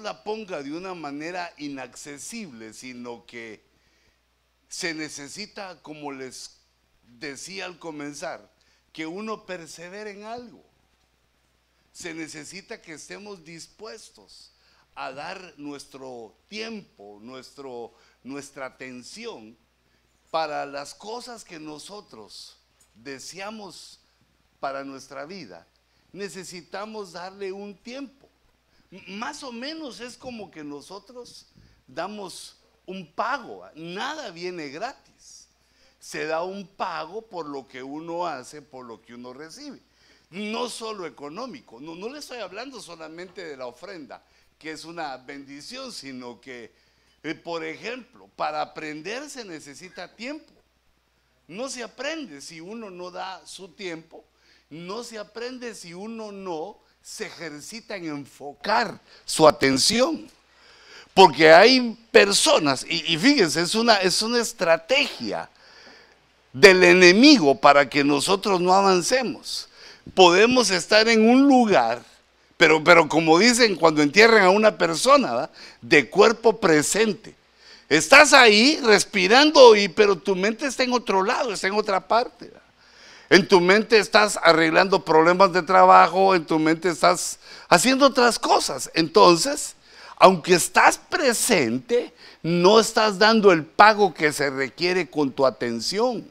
la ponga de una manera inaccesible, sino que se necesita, como les decía al comenzar, que uno persevere en algo. Se necesita que estemos dispuestos a dar nuestro tiempo, nuestro, nuestra atención para las cosas que nosotros deseamos para nuestra vida. Necesitamos darle un tiempo. Más o menos es como que nosotros damos un pago. Nada viene gratis. Se da un pago por lo que uno hace, por lo que uno recibe. No solo económico. No, no le estoy hablando solamente de la ofrenda, que es una bendición, sino que, eh, por ejemplo, para aprender se necesita tiempo. No se aprende si uno no da su tiempo. No se aprende si uno no se ejercita en enfocar su atención. Porque hay personas, y, fíjense, es una, es una estrategia del enemigo para que nosotros no avancemos. Podemos estar en un lugar, pero, pero como dicen cuando entierran a una persona, de cuerpo presente. Estás ahí respirando, y, pero tu mente está en otro lado, está en otra parte. En tu mente estás arreglando problemas de trabajo, en tu mente estás haciendo otras cosas. Entonces, aunque estás presente, no estás dando el pago que se requiere con tu atención.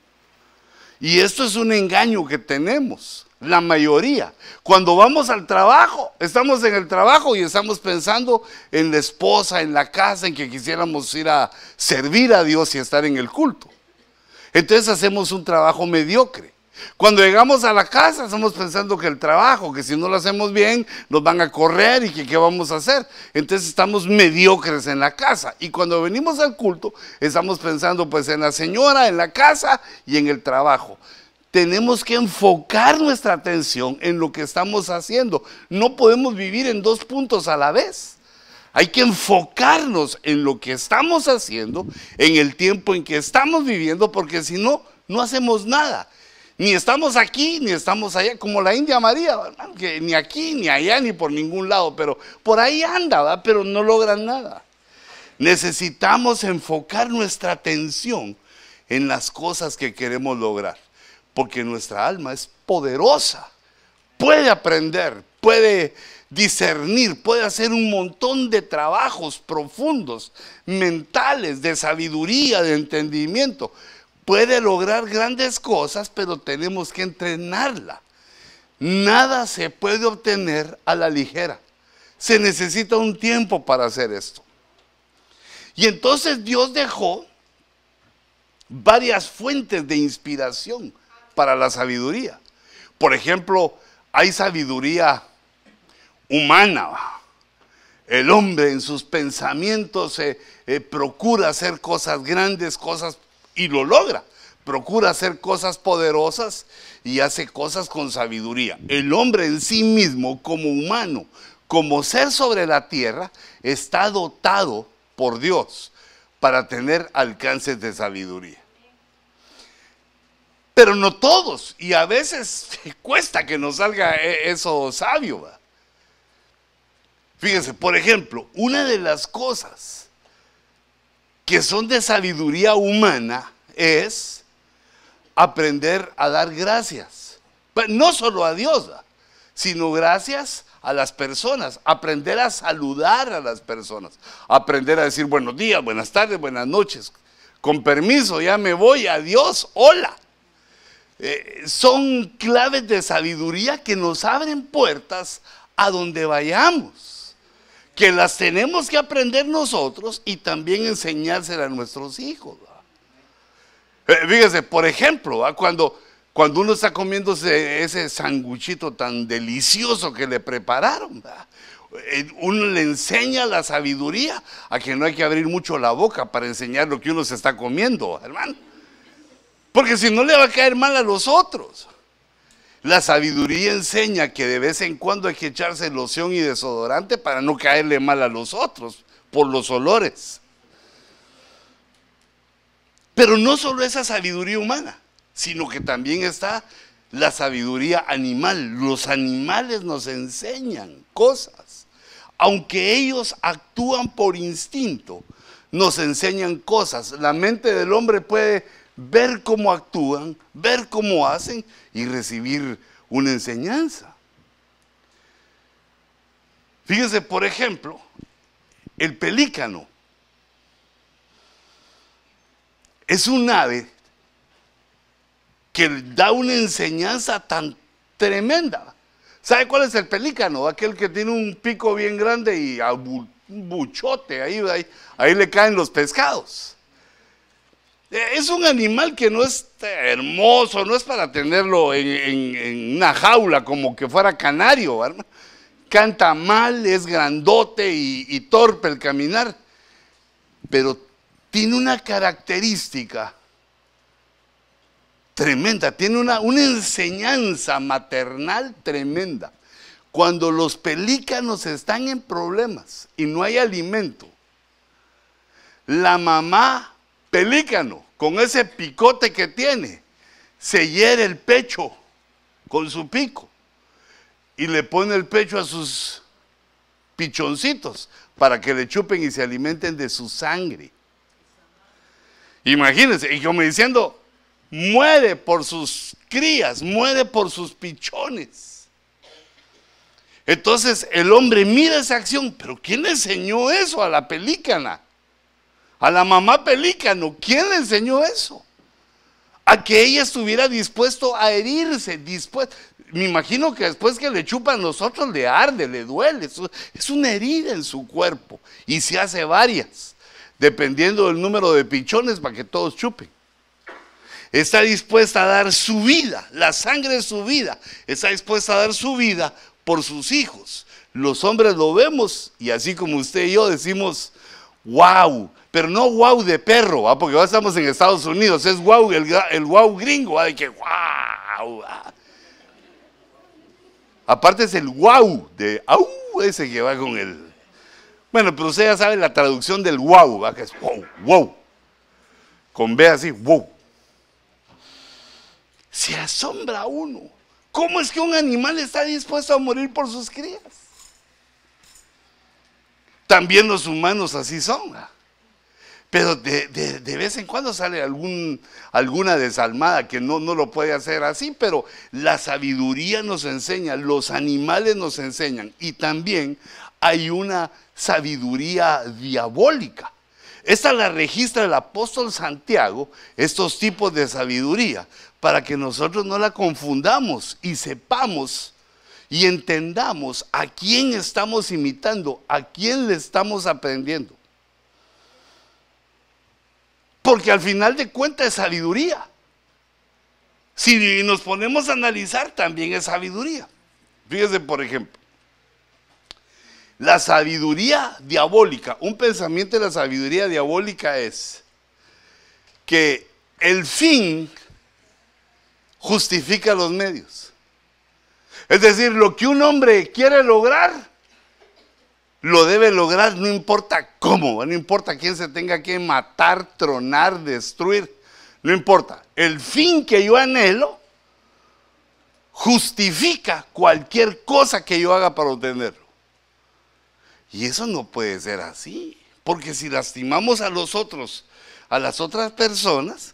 Y esto es un engaño que tenemos, la mayoría. Cuando vamos al trabajo, estamos en el trabajo y estamos pensando en la esposa, en la casa, en que quisiéramos ir a servir a Dios y estar en el culto. Entonces hacemos un trabajo mediocre. Cuando llegamos a la casa estamos pensando que el trabajo, que si no lo hacemos bien, nos van a correr y que qué vamos a hacer. Entonces estamos mediocres en la casa. Y cuando venimos al culto, estamos pensando pues en la señora, en la casa y en el trabajo. Tenemos que enfocar nuestra atención en lo que estamos haciendo. No podemos vivir en dos puntos a la vez. Hay que enfocarnos en lo que estamos haciendo, en el tiempo en que estamos viviendo, porque si no, no hacemos nada. Ni estamos aquí, ni estamos allá, como la India María, ni aquí, ni allá, ni por ningún lado, pero por ahí anda, pero no logran nada. Necesitamos enfocar nuestra atención en las cosas que queremos lograr, porque nuestra alma es poderosa, puede aprender, puede discernir, puede hacer un montón de trabajos profundos, mentales, de sabiduría, de entendimiento puede lograr grandes cosas, pero tenemos que entrenarla. Nada se puede obtener a la ligera. Se necesita un tiempo para hacer esto. Y entonces Dios dejó varias fuentes de inspiración para la sabiduría. Por ejemplo, hay sabiduría humana. El hombre en sus pensamientos eh, procura hacer cosas grandes, cosas y lo logra. Procura hacer cosas poderosas y hace cosas con sabiduría. El hombre en sí mismo, como humano, como ser sobre la tierra, está dotado por Dios para tener alcances de sabiduría. Pero no todos, y a veces cuesta que nos salga e-, eso sabio. Fíjense, por ejemplo, una de las cosas que son de sabiduría humana es aprender a dar gracias. No solo a Dios, sino gracias a las personas, aprender a saludar a las personas, aprender a decir buenos días, buenas tardes, buenas noches, con permiso, ya me voy, adiós, hola. Eh, son claves de sabiduría que nos abren puertas a donde vayamos que las tenemos que aprender nosotros y también enseñárselas a nuestros hijos. Eh, fíjese, por ejemplo, cuando, cuando uno está comiéndose ese sanguchito tan delicioso que le prepararon, eh, uno le enseña la sabiduría a que no hay que abrir mucho la boca para enseñar lo que uno se está comiendo, hermano. Porque si no le va a caer mal a los otros. La sabiduría enseña que de vez en cuando hay que echarse loción y desodorante para no caerle mal a los otros por los olores. Pero no solo esa sabiduría humana, sino que también está la sabiduría animal. Los animales nos enseñan cosas. aunque ellos actúan por instinto, nos enseñan cosas. La mente del hombre puede ver cómo actúan, ver cómo hacen y recibir una enseñanza. Fíjense, por ejemplo, el pelícano es un ave que da una enseñanza tan tremenda. ¿Sabe cuál es el pelícano? Aquel que tiene un pico bien grande y un buchote, ahí, ahí, le caen los pescados. Eh, es un animal que no es hermoso, no es para tenerlo en, una jaula como que fuera canario. Canta mal, es grandote y, y torpe el caminar, pero tiene una característica tremenda, tiene una, una enseñanza maternal tremenda. Cuando los pelícanos están en problemas y no hay alimento, la mamá pelícano, con ese picote que tiene, se hiere el pecho con su pico y le pone el pecho a sus pichoncitos para que le chupen y se alimenten de su sangre. Imagínense, y como diciendo, muere por sus crías, muere por sus pichones. Entonces el hombre mira esa acción, pero ¿quién le enseñó eso a la pelícana? A la mamá pelícano, ¿quién le enseñó eso? A que ella estuviera dispuesto a herirse, dispuesto. Me imagino que después que le chupan nosotros le arde, le duele. Es una herida en su cuerpo y se hace varias, dependiendo del número de pichones para que todos chupen está dispuesta a dar su vida, la sangre de su vida, está dispuesta a dar su vida por sus hijos. Los hombres lo vemos y así como usted y yo decimos, wow, pero no wow de perro, porque ahora estamos en Estados Unidos, es wow, el, el wow gringo, de que wow. Aparte es el wow de au, ese que va con el... Bueno, pero usted ya sabe la traducción del wow, que es wow, wow. Con B así, wow se asombra uno. ¿Cómo es que un animal está dispuesto a morir por sus crías? También los humanos así son. Pero de, vez en cuando sale alguna desalmada que no, no lo puede hacer así, pero la sabiduría nos enseña, los animales nos enseñan y también hay una sabiduría diabólica. Esta la registra el apóstol Santiago, estos tipos de sabiduría para que nosotros no la confundamos y sepamos y entendamos a quién estamos imitando, a quién le estamos aprendiendo. Porque al final de cuentas es sabiduría. Si nos ponemos a analizar, también es sabiduría. Fíjese, por ejemplo, la sabiduría diabólica, un pensamiento de la sabiduría diabólica es que el fin justifica los medios. Es decir, lo que un hombre quiere lograr, lo debe lograr, no importa cómo, no importa quién se tenga que matar, tronar, destruir, no importa. El fin que yo anhelo justifica cualquier cosa que yo haga para obtenerlo. Y eso no puede ser así, porque si lastimamos a los otros, a las otras personas,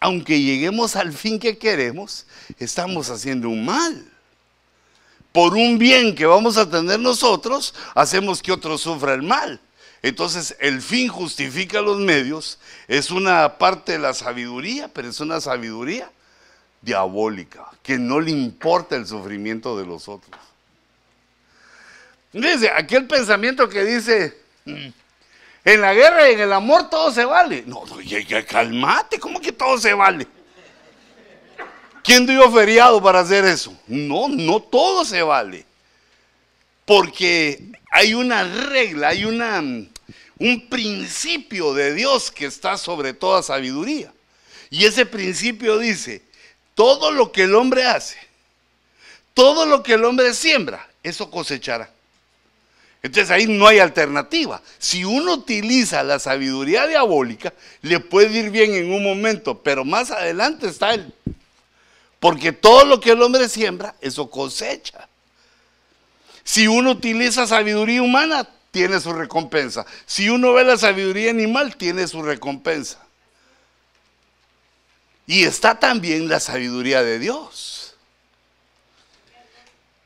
aunque lleguemos al fin que queremos, estamos haciendo un mal. Por un bien que vamos a tener nosotros, hacemos que otros sufra el mal. Entonces el fin justifica los medios, es una parte de la sabiduría, pero es una sabiduría diabólica, que no le importa el sufrimiento de los otros. Dice, aquel pensamiento que dice, mm, en la guerra y en el amor todo se vale. No, no calmate, ¿cómo que todo se vale? ¿Quién dio feriado para hacer eso? No, no todo se vale. Porque hay una regla, hay una, un principio de Dios que está sobre toda sabiduría. Y ese principio dice, todo lo que el hombre hace, todo lo que el hombre siembra, eso cosechará. Entonces ahí no hay alternativa. Si uno utiliza la sabiduría diabólica, le puede ir bien en un momento, pero más adelante está él. Porque todo lo que el hombre siembra, eso cosecha. Si uno utiliza sabiduría humana, tiene su recompensa. Si uno ve la sabiduría animal, tiene su recompensa. Y está también la sabiduría de Dios.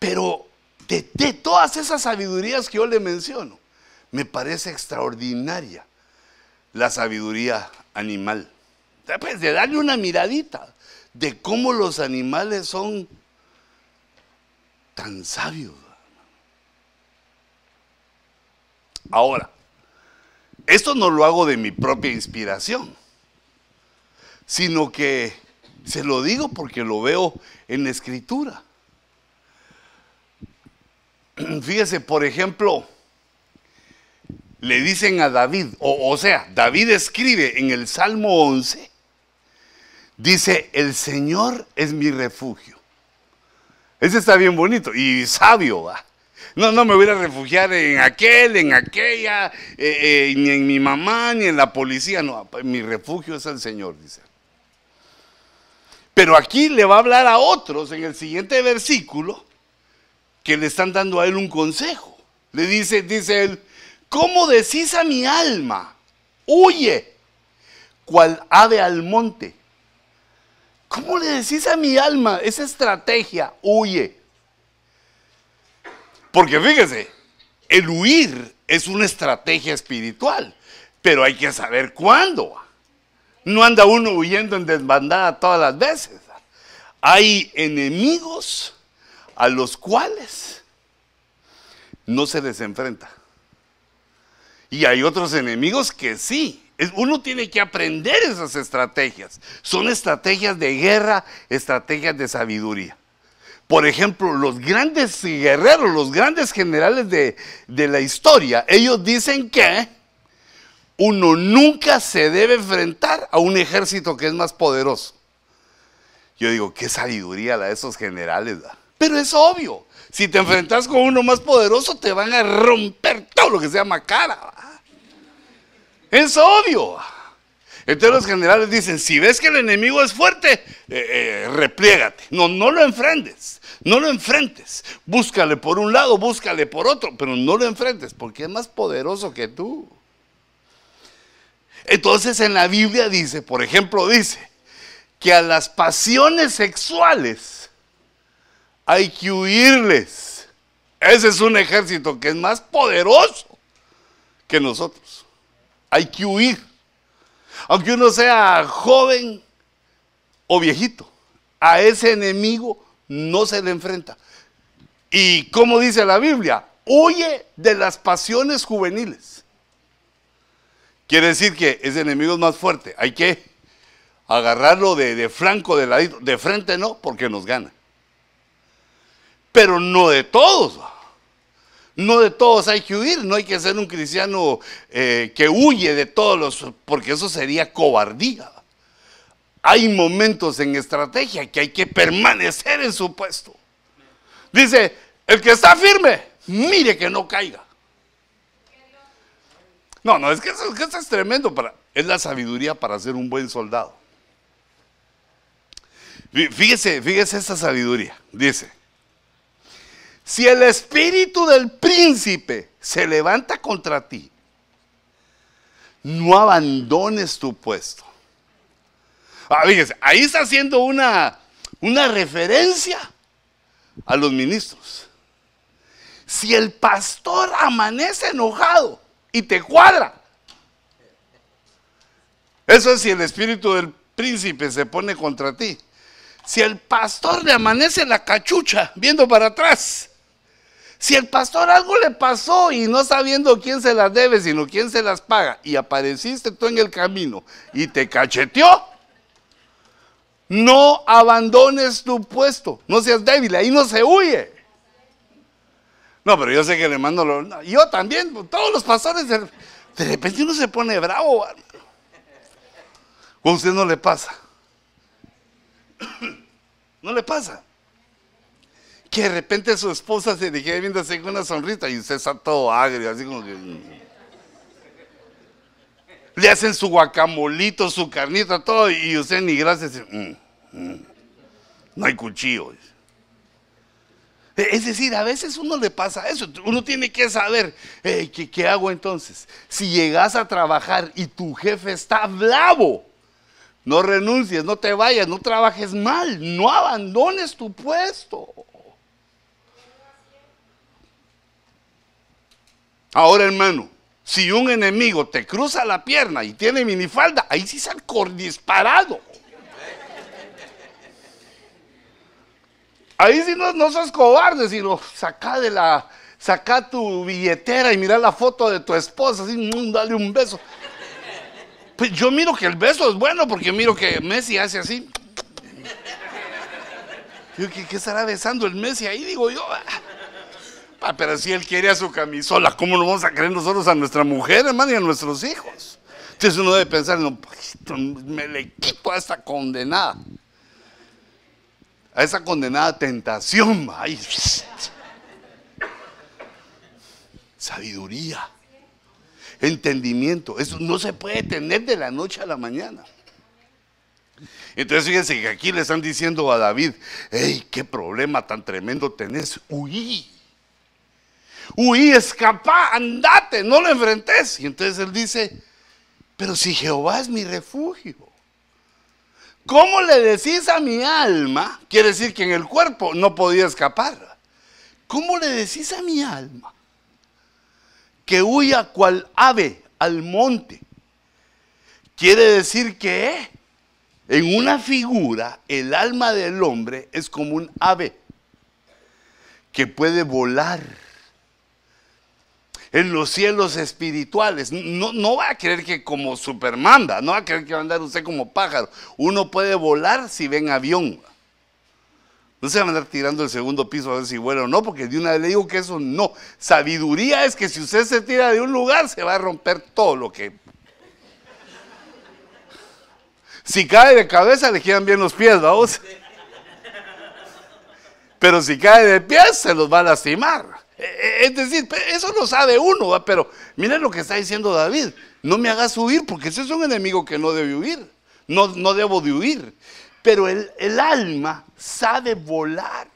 Pero de, todas esas sabidurías que yo le menciono, me parece extraordinaria la sabiduría animal. Pues de darle una miradita de cómo los animales son tan sabios. Ahora, esto no lo hago de mi propia inspiración, sino que se lo digo porque lo veo en la escritura. Fíjese, por ejemplo, le dicen a David, o, o, sea, David escribe en el Salmo 11, dice, el Señor es mi refugio. Ese está bien bonito y sabio, ¿va? No, no me voy a refugiar en aquel, en aquella, eh, eh, ni en mi mamá, ni en la policía. No, mi refugio es el Señor, dice. Pero aquí le va a hablar a otros en el siguiente versículo que le están dando a él un consejo. Le dice, dice él, ¿cómo decís a mi alma? Huye, cual ave al monte. ¿Cómo le decís a mi alma esa estrategia? Huye. Porque fíjese, el huir es una estrategia espiritual, pero hay que saber cuándo. No anda uno huyendo en desbandada todas las veces. Hay enemigos a los cuales no se les enfrenta. Y hay otros enemigos que sí. Uno tiene que aprender esas estrategias. Son estrategias de guerra, estrategias de sabiduría. Por ejemplo, los grandes guerreros, los grandes generales de, la historia, ellos dicen que uno nunca se debe enfrentar a un ejército que es más poderoso. Yo digo, qué sabiduría la de esos generales. Pero es obvio, si te enfrentas con uno más poderoso, te van a romper todo lo que se llama cara. Es obvio. Entonces los generales dicen, si ves que el enemigo es fuerte, eh, eh, repliégate. No, no lo enfrentes, no lo enfrentes. Búscale por un lado, búscale por otro, pero no lo enfrentes porque es más poderoso que tú. Entonces en la Biblia dice, por ejemplo, dice que a las pasiones sexuales hay que huirles. Ese es un ejército que es más poderoso que nosotros hay que huir. Aunque uno sea joven o viejito, a ese enemigo no se le enfrenta. Y como dice la Biblia, huye de las pasiones juveniles. Quiere decir que ese enemigo es más fuerte. Hay que agarrarlo de, de flanco, de ladito. De frente no, porque nos gana. Pero no de todos. No de todos hay que huir, no hay que ser un cristiano eh, que huye de todos los, porque eso sería cobardía. Hay momentos en estrategia que hay que permanecer en su puesto. Dice, el que está firme, mire que no caiga. No, no, es que eso, es tremendo. Para, es la sabiduría para ser un buen soldado. Fíjese, fíjese esta sabiduría. Dice, si el espíritu del príncipe se levanta contra ti, no abandones tu puesto. Ah, fíjese, ahí está haciendo una, una referencia a los ministros. Si el pastor amanece enojado y te cuadra, eso es si el espíritu del príncipe se pone contra ti. Si el pastor le amanece la cachucha viendo para atrás, si el pastor algo le pasó y no sabiendo quién se las debe, sino quién se las paga, y apareciste tú en el camino y te cacheteó, no abandones tu puesto, no seas débil, ahí no se huye. No, pero yo sé que le mando lo, Yo también, todos los pastores, de, repente uno se pone bravo. ¿O a usted no le pasa? ¿No le pasa? Que de repente su esposa se le quede viendo así con una sonrisa y usted está todo agrio, así como que... Le hacen su guacamolito, su carnita, todo, y usted ni gracias. Mm, mm, no hay cuchillo. Es decir, a veces uno le pasa eso. Uno tiene que saber, ¿qué, ¿qué, hago entonces? Si llegas a trabajar y tu jefe está bravo, no renuncies, no te vayas, no trabajes mal, no abandones tu puesto. Ahora, hermano, si un enemigo te cruza la pierna y tiene minifalda, ahí sí sale disparado. Ahí sí no, no sos cobarde, sino saca de la, saca tu billetera y mira la foto de tu esposa, así, mm, dale un beso. Pues yo miro que el beso es bueno porque miro que Messi hace así. ¿qué, qué estará besando el Messi ahí? Digo yo. Ah. Pero si él quiere a su camisola, ¿cómo no vamos a querer nosotros a nuestra mujer, hermano, y a nuestros hijos? Entonces uno debe pensar, me le quito a esta condenada, a esa condenada tentación. Ay, sabiduría, entendimiento, eso no se puede tener de la noche a la mañana. Entonces fíjense que aquí le están diciendo a David, hey, qué problema tan tremendo tenés, huí huí, escapá, andate, no lo enfrentes. Y entonces él dice, pero si Jehová es mi refugio, ¿cómo le decís a mi alma? Quiere decir que en el cuerpo no podía escapar. ¿Cómo le decís a mi alma que huya cual ave al monte? Quiere decir que en una figura el alma del hombre es como un ave que puede volar en los cielos espirituales. No, no va a creer que como Superman, no va a creer que va a andar usted como pájaro. Uno puede volar si ven avión. No se va a andar tirando el segundo piso a ver si vuela o no, porque de una vez le digo que eso no. Sabiduría es que si usted se tira de un lugar, se va a romper todo lo que. Si cae de cabeza, le quedan bien los pies, vamos. Pero si cae de pies, se los va a lastimar. Eh, es decir, eso lo sabe uno, pero miren lo que está diciendo David. No me hagas huir porque ese es un enemigo que no debe huir. No, no debo de huir. Pero el, el alma sabe volar.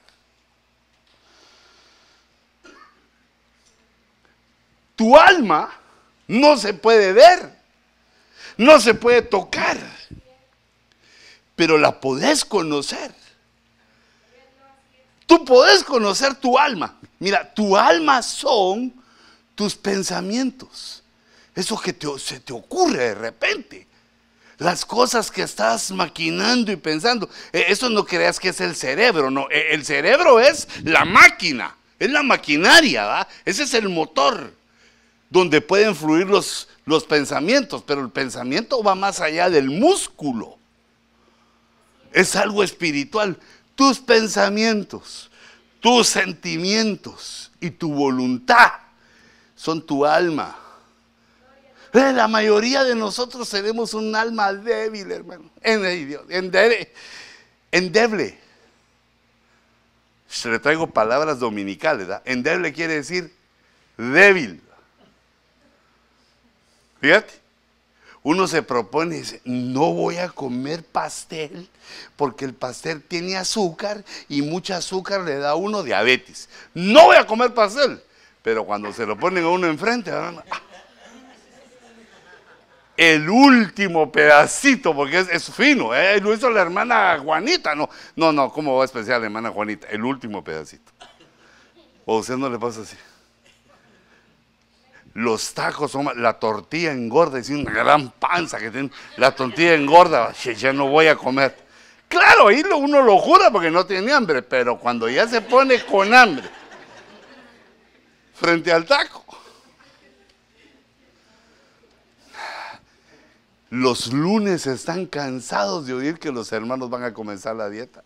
Tu alma no se puede ver, no se puede tocar, pero la podés conocer. Tú podés conocer tu alma. Mira, tu alma son tus pensamientos. Eso que se te ocurre de repente. Las cosas que estás maquinando y pensando. E, eso no creas que es el cerebro, no. E, el cerebro es la máquina, es la maquinaria, ¿va? Ese es el motor donde pueden fluir los, los pensamientos, pero el pensamiento va más allá del músculo. Es algo espiritual tus pensamientos, tus sentimientos y tu voluntad son tu alma. Eh, la mayoría de nosotros tenemos un alma débil, hermano. Endeble. Se le traigo palabras dominicales. ¿verdad? Endeble quiere decir débil. Fíjate uno se propone y dice, no voy a comer pastel porque el pastel tiene azúcar y mucho azúcar le da a uno diabetes. No voy a comer pastel. Pero cuando se lo ponen a uno enfrente, ah, el último pedacito, porque es, fino, ¿eh? lo hizo la hermana Juanita. No, no, no, ¿cómo va a especial la hermana Juanita? El último pedacito. ¿O usted no le pasa así? los tacos son la tortilla engorda, es una gran panza que tiene, la tortilla engorda, ya no voy a comer. Claro, ahí uno lo jura porque no tiene hambre, pero cuando ya se pone con hambre frente al taco, los lunes están cansados de oír que los hermanos van a comenzar la dieta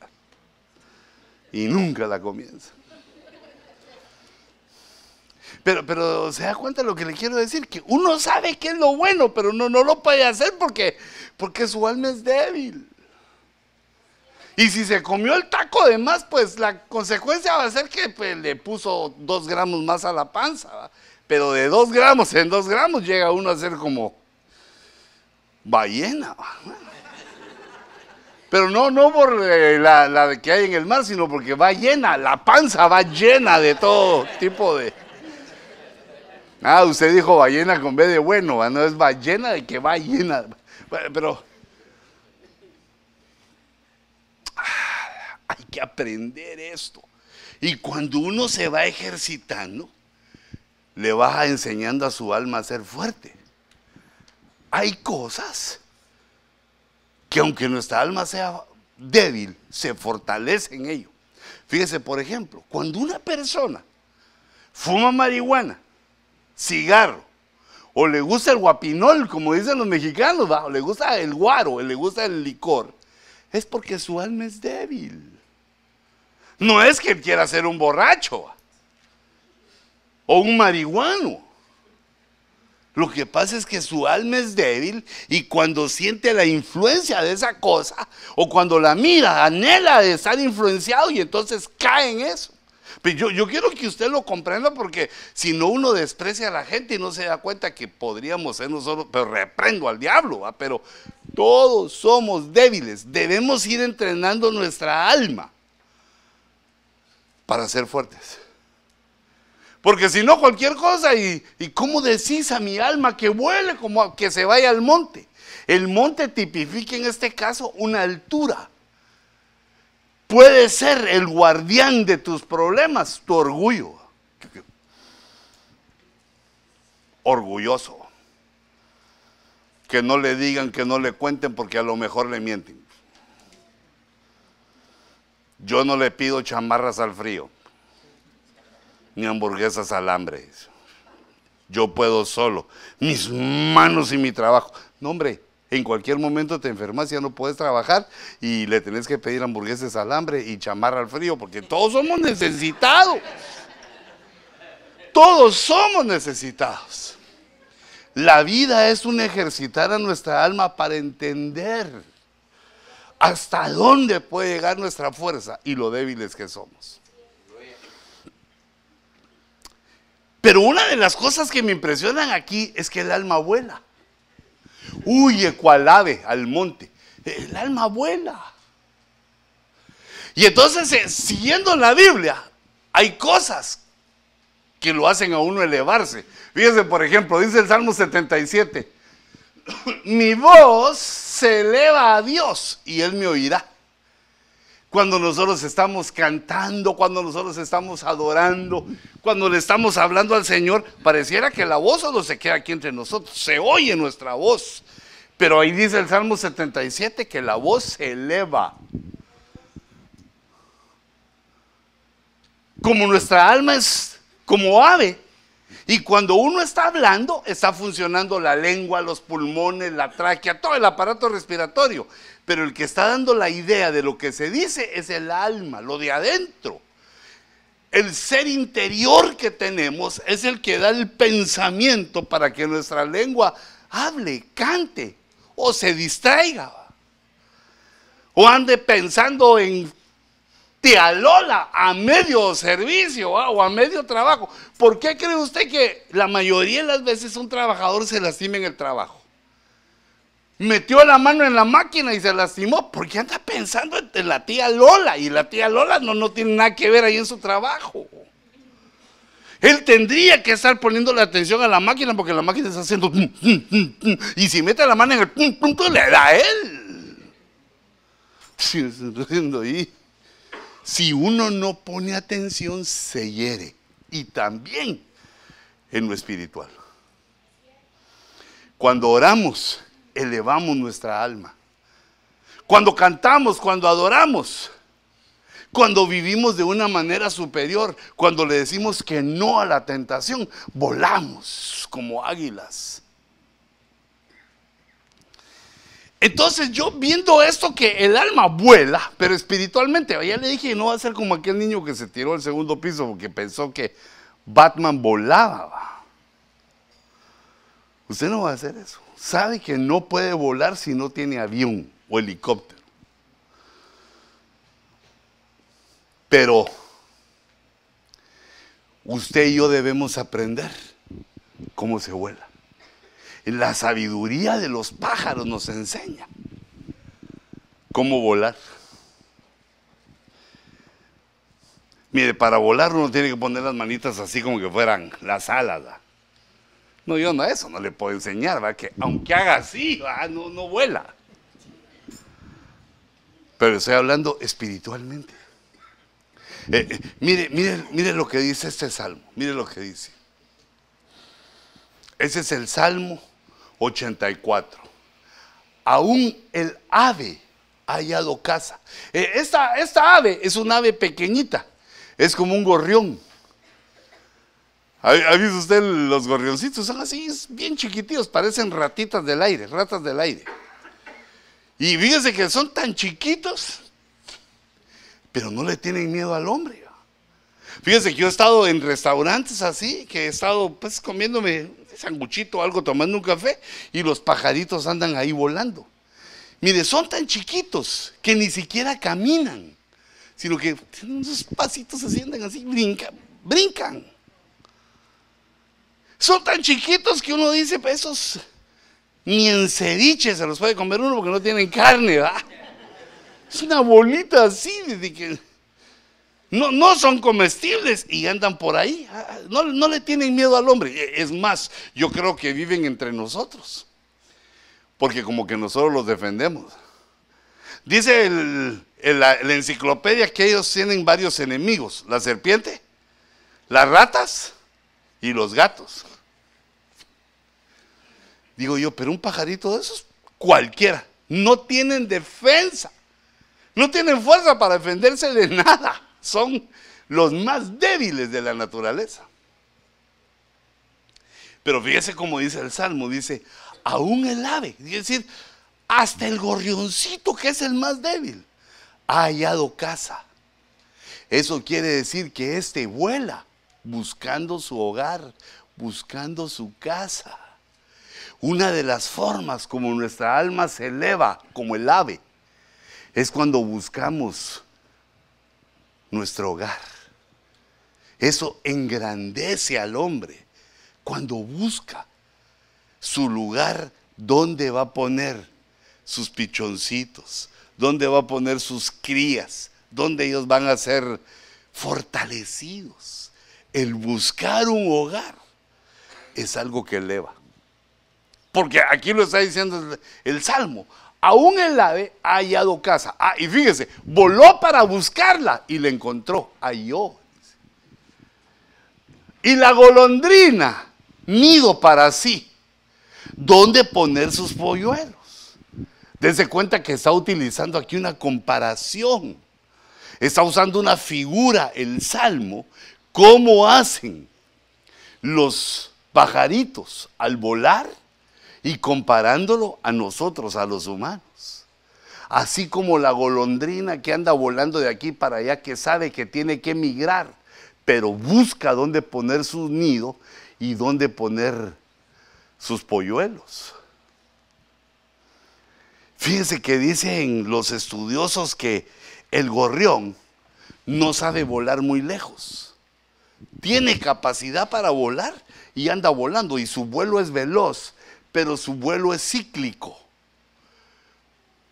y nunca la comienzan. Pero, pero se da cuenta de lo que le quiero decir, que uno sabe que es lo bueno, pero uno no lo puede hacer porque, porque su alma es débil. Y si se comió el taco de más, pues la consecuencia va a ser que pues, le puso dos gramos más a la panza. Pero de dos gramos en dos gramos llega uno a ser como ballena. Pero no, no por eh, la, la que hay en el mar, sino porque va llena, la panza va llena de todo tipo de... Ah, usted dijo ballena con B de bueno, no es ballena de que va llena. Pero ah, hay que aprender esto. Y cuando uno se va ejercitando, le va enseñando a su alma a ser fuerte. Hay cosas que aunque nuestra alma sea débil, se fortalece en ello. Fíjese, por ejemplo, cuando una persona fuma marihuana, cigarro, o le gusta el guapinol, como dicen los mexicanos, o le gusta el guaro, o le gusta el licor, es porque su alma es débil. No es que quiera ser un borracho o un marihuano. Lo que pasa es que su alma es débil y cuando siente la influencia de esa cosa o cuando la mira, anhela de estar influenciado y entonces cae en eso. Pero yo, quiero que usted lo comprenda porque si no uno desprecia a la gente y no se da cuenta que podríamos ser nosotros, pero reprendo al diablo, pero todos somos débiles, debemos ir entrenando nuestra alma para ser fuertes. Porque si no, cualquier cosa, y, y cómo decís a mi alma que vuele, como que se vaya al monte. El monte tipifica en este caso una altura. Puede ser el guardián de tus problemas, tu orgullo. Orgulloso. Que no le digan, que no le cuenten, porque a lo mejor le mienten. Yo no le pido chamarras al frío, ni hamburguesas al hambre. Yo puedo solo, mis manos y mi trabajo. No, hombre, en cualquier momento te enfermas, ya no puedes trabajar y le tenés que pedir hamburguesas al hambre y chamarra al frío, porque todos somos necesitados. Todos somos necesitados. La vida es un ejercitar a nuestra alma para entender hasta dónde puede llegar nuestra fuerza y lo débiles que somos. Pero una de las cosas que me impresionan aquí es que el alma vuela. Huye cual ave al monte. El alma vuela. Y entonces, eh, siguiendo la Biblia, hay cosas que lo hacen a uno elevarse. Fíjense, por ejemplo, dice el Salmo 77, mi voz se eleva a Dios y Él me oirá. Cuando nosotros estamos cantando, cuando nosotros estamos adorando, cuando le estamos hablando al Señor, pareciera que la voz solo se queda aquí entre nosotros, se oye nuestra voz. Pero ahí dice el Salmo 77 que la voz se eleva. Como nuestra alma es como ave, y cuando uno está hablando, está funcionando la lengua, los pulmones, la tráquea, todo el aparato respiratorio. Pero el que está dando la idea de lo que se dice es el alma, lo de adentro. El ser interior que tenemos es el que da el pensamiento para que nuestra lengua hable, cante o se distraiga. O ande pensando en a Lola a medio servicio o a medio trabajo. ¿Por qué cree usted que la mayoría de las veces un trabajador se lastima en el trabajo? Metió la mano en la máquina y se lastimó porque anda pensando en la tía Lola y la tía Lola no, no tiene nada que ver ahí en su trabajo. Él tendría que estar poniendo la atención a la máquina porque la máquina está haciendo y si mete la mano en el punto le da a él. Sí, ahí si uno no pone atención, se hiere. Y también en lo espiritual. Cuando oramos, elevamos nuestra alma. Cuando cantamos, cuando adoramos, cuando vivimos de una manera superior, cuando le decimos que no a la tentación, volamos como águilas. Entonces yo viendo esto que el alma vuela, pero espiritualmente, ya le dije, no va a ser como aquel niño que se tiró al segundo piso porque pensó que Batman volaba. Usted no va a hacer eso. Sabe que no puede volar si no tiene avión o helicóptero. Pero usted y yo debemos aprender cómo se vuela. La sabiduría de los pájaros nos enseña cómo volar. Mire, para volar uno tiene que poner las manitas así como que fueran las alas. No, yo no, eso no le puedo enseñar, ¿va? que aunque haga así, No, no vuela. Pero estoy hablando espiritualmente. Eh, eh, mire, mire, mire lo que dice este salmo, mire lo que dice. Ese es el Salmo 84. Aún el ave ha hallado casa. Eh, esta, esta ave es un ave pequeñita, es como un gorrión. ¿Ha, visto usted los gorrioncitos? Son así, bien chiquititos, parecen ratitas del aire, ratas del aire. Y fíjense que son tan chiquitos, pero no le tienen miedo al hombre. Fíjense que yo he estado en restaurantes así, que he estado pues comiéndome sanguchito o algo, tomando un café, y los pajaritos andan ahí volando. Mire, son tan chiquitos que ni siquiera caminan, sino que unos pasitos así, andan así, brincan, brincan. Son tan chiquitos que uno dice, pues esos ni en ceviche se los puede comer uno porque no tienen carne, ¿va? Es una bolita así, de que no, no son comestibles y andan por ahí. Ah, no, no le tienen miedo al hombre. E, es más, yo creo que viven entre nosotros. Porque como que nosotros los defendemos. Dice la, enciclopedia que ellos tienen varios enemigos. La serpiente, las ratas y los gatos. Digo yo, pero un pajarito de esos, cualquiera, no tienen defensa. No tienen fuerza para defenderse de nada son los más débiles de la naturaleza. Pero fíjese cómo dice el Salmo, dice, aún el ave, es decir, hasta el gorrioncito que es el más débil, ha hallado casa. Eso quiere decir que éste vuela buscando su hogar, buscando su casa. Una de las formas como nuestra alma se eleva como el ave es cuando buscamos nuestro hogar. Eso engrandece al hombre cuando busca su lugar donde va a poner sus pichoncitos, donde va a poner sus crías, donde ellos van a ser fortalecidos. El buscar un hogar es algo que eleva. Porque aquí lo está diciendo el Salmo aún el ave ha hallado casa. Ah, y fíjese, voló para buscarla y la encontró, halló. Y la golondrina, nido para sí, ¿dónde poner sus polluelos? Dese cuenta que está utilizando aquí una comparación. Está usando una figura, el salmo, cómo hacen los pajaritos al volar y comparándolo a nosotros, a los humanos. Así como la golondrina que anda volando de aquí para allá, que sabe que tiene que emigrar, pero busca dónde poner su nido y dónde poner sus polluelos. Fíjense que dicen los estudiosos que el gorrión no sabe volar muy lejos. Tiene capacidad para volar y anda volando y su vuelo es veloz, pero su vuelo es cíclico.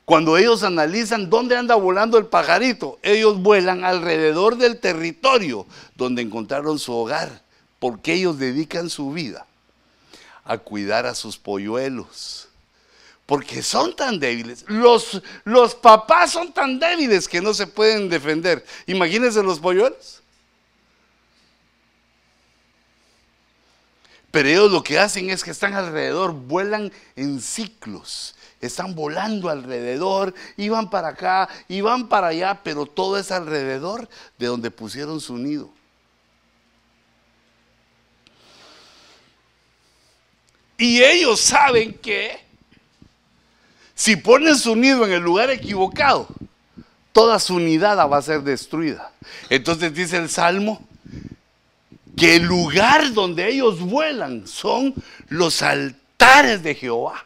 Cuando ellos analizan dónde anda volando el pajarito, ellos vuelan alrededor del territorio donde encontraron su hogar, porque ellos dedican su vida a cuidar a sus polluelos. Porque son tan débiles. Los, los papás son tan débiles que no se pueden defender. Imagínense los polluelos. Pero ellos lo que hacen es que están alrededor, vuelan en ciclos. Están volando alrededor, y van para acá, y van para allá, pero todo es alrededor de donde pusieron su nido. Y ellos saben que si ponen su nido en el lugar equivocado, toda su unidad va a ser destruida. Entonces dice el Salmo, que el lugar donde ellos vuelan son los altares de Jehová.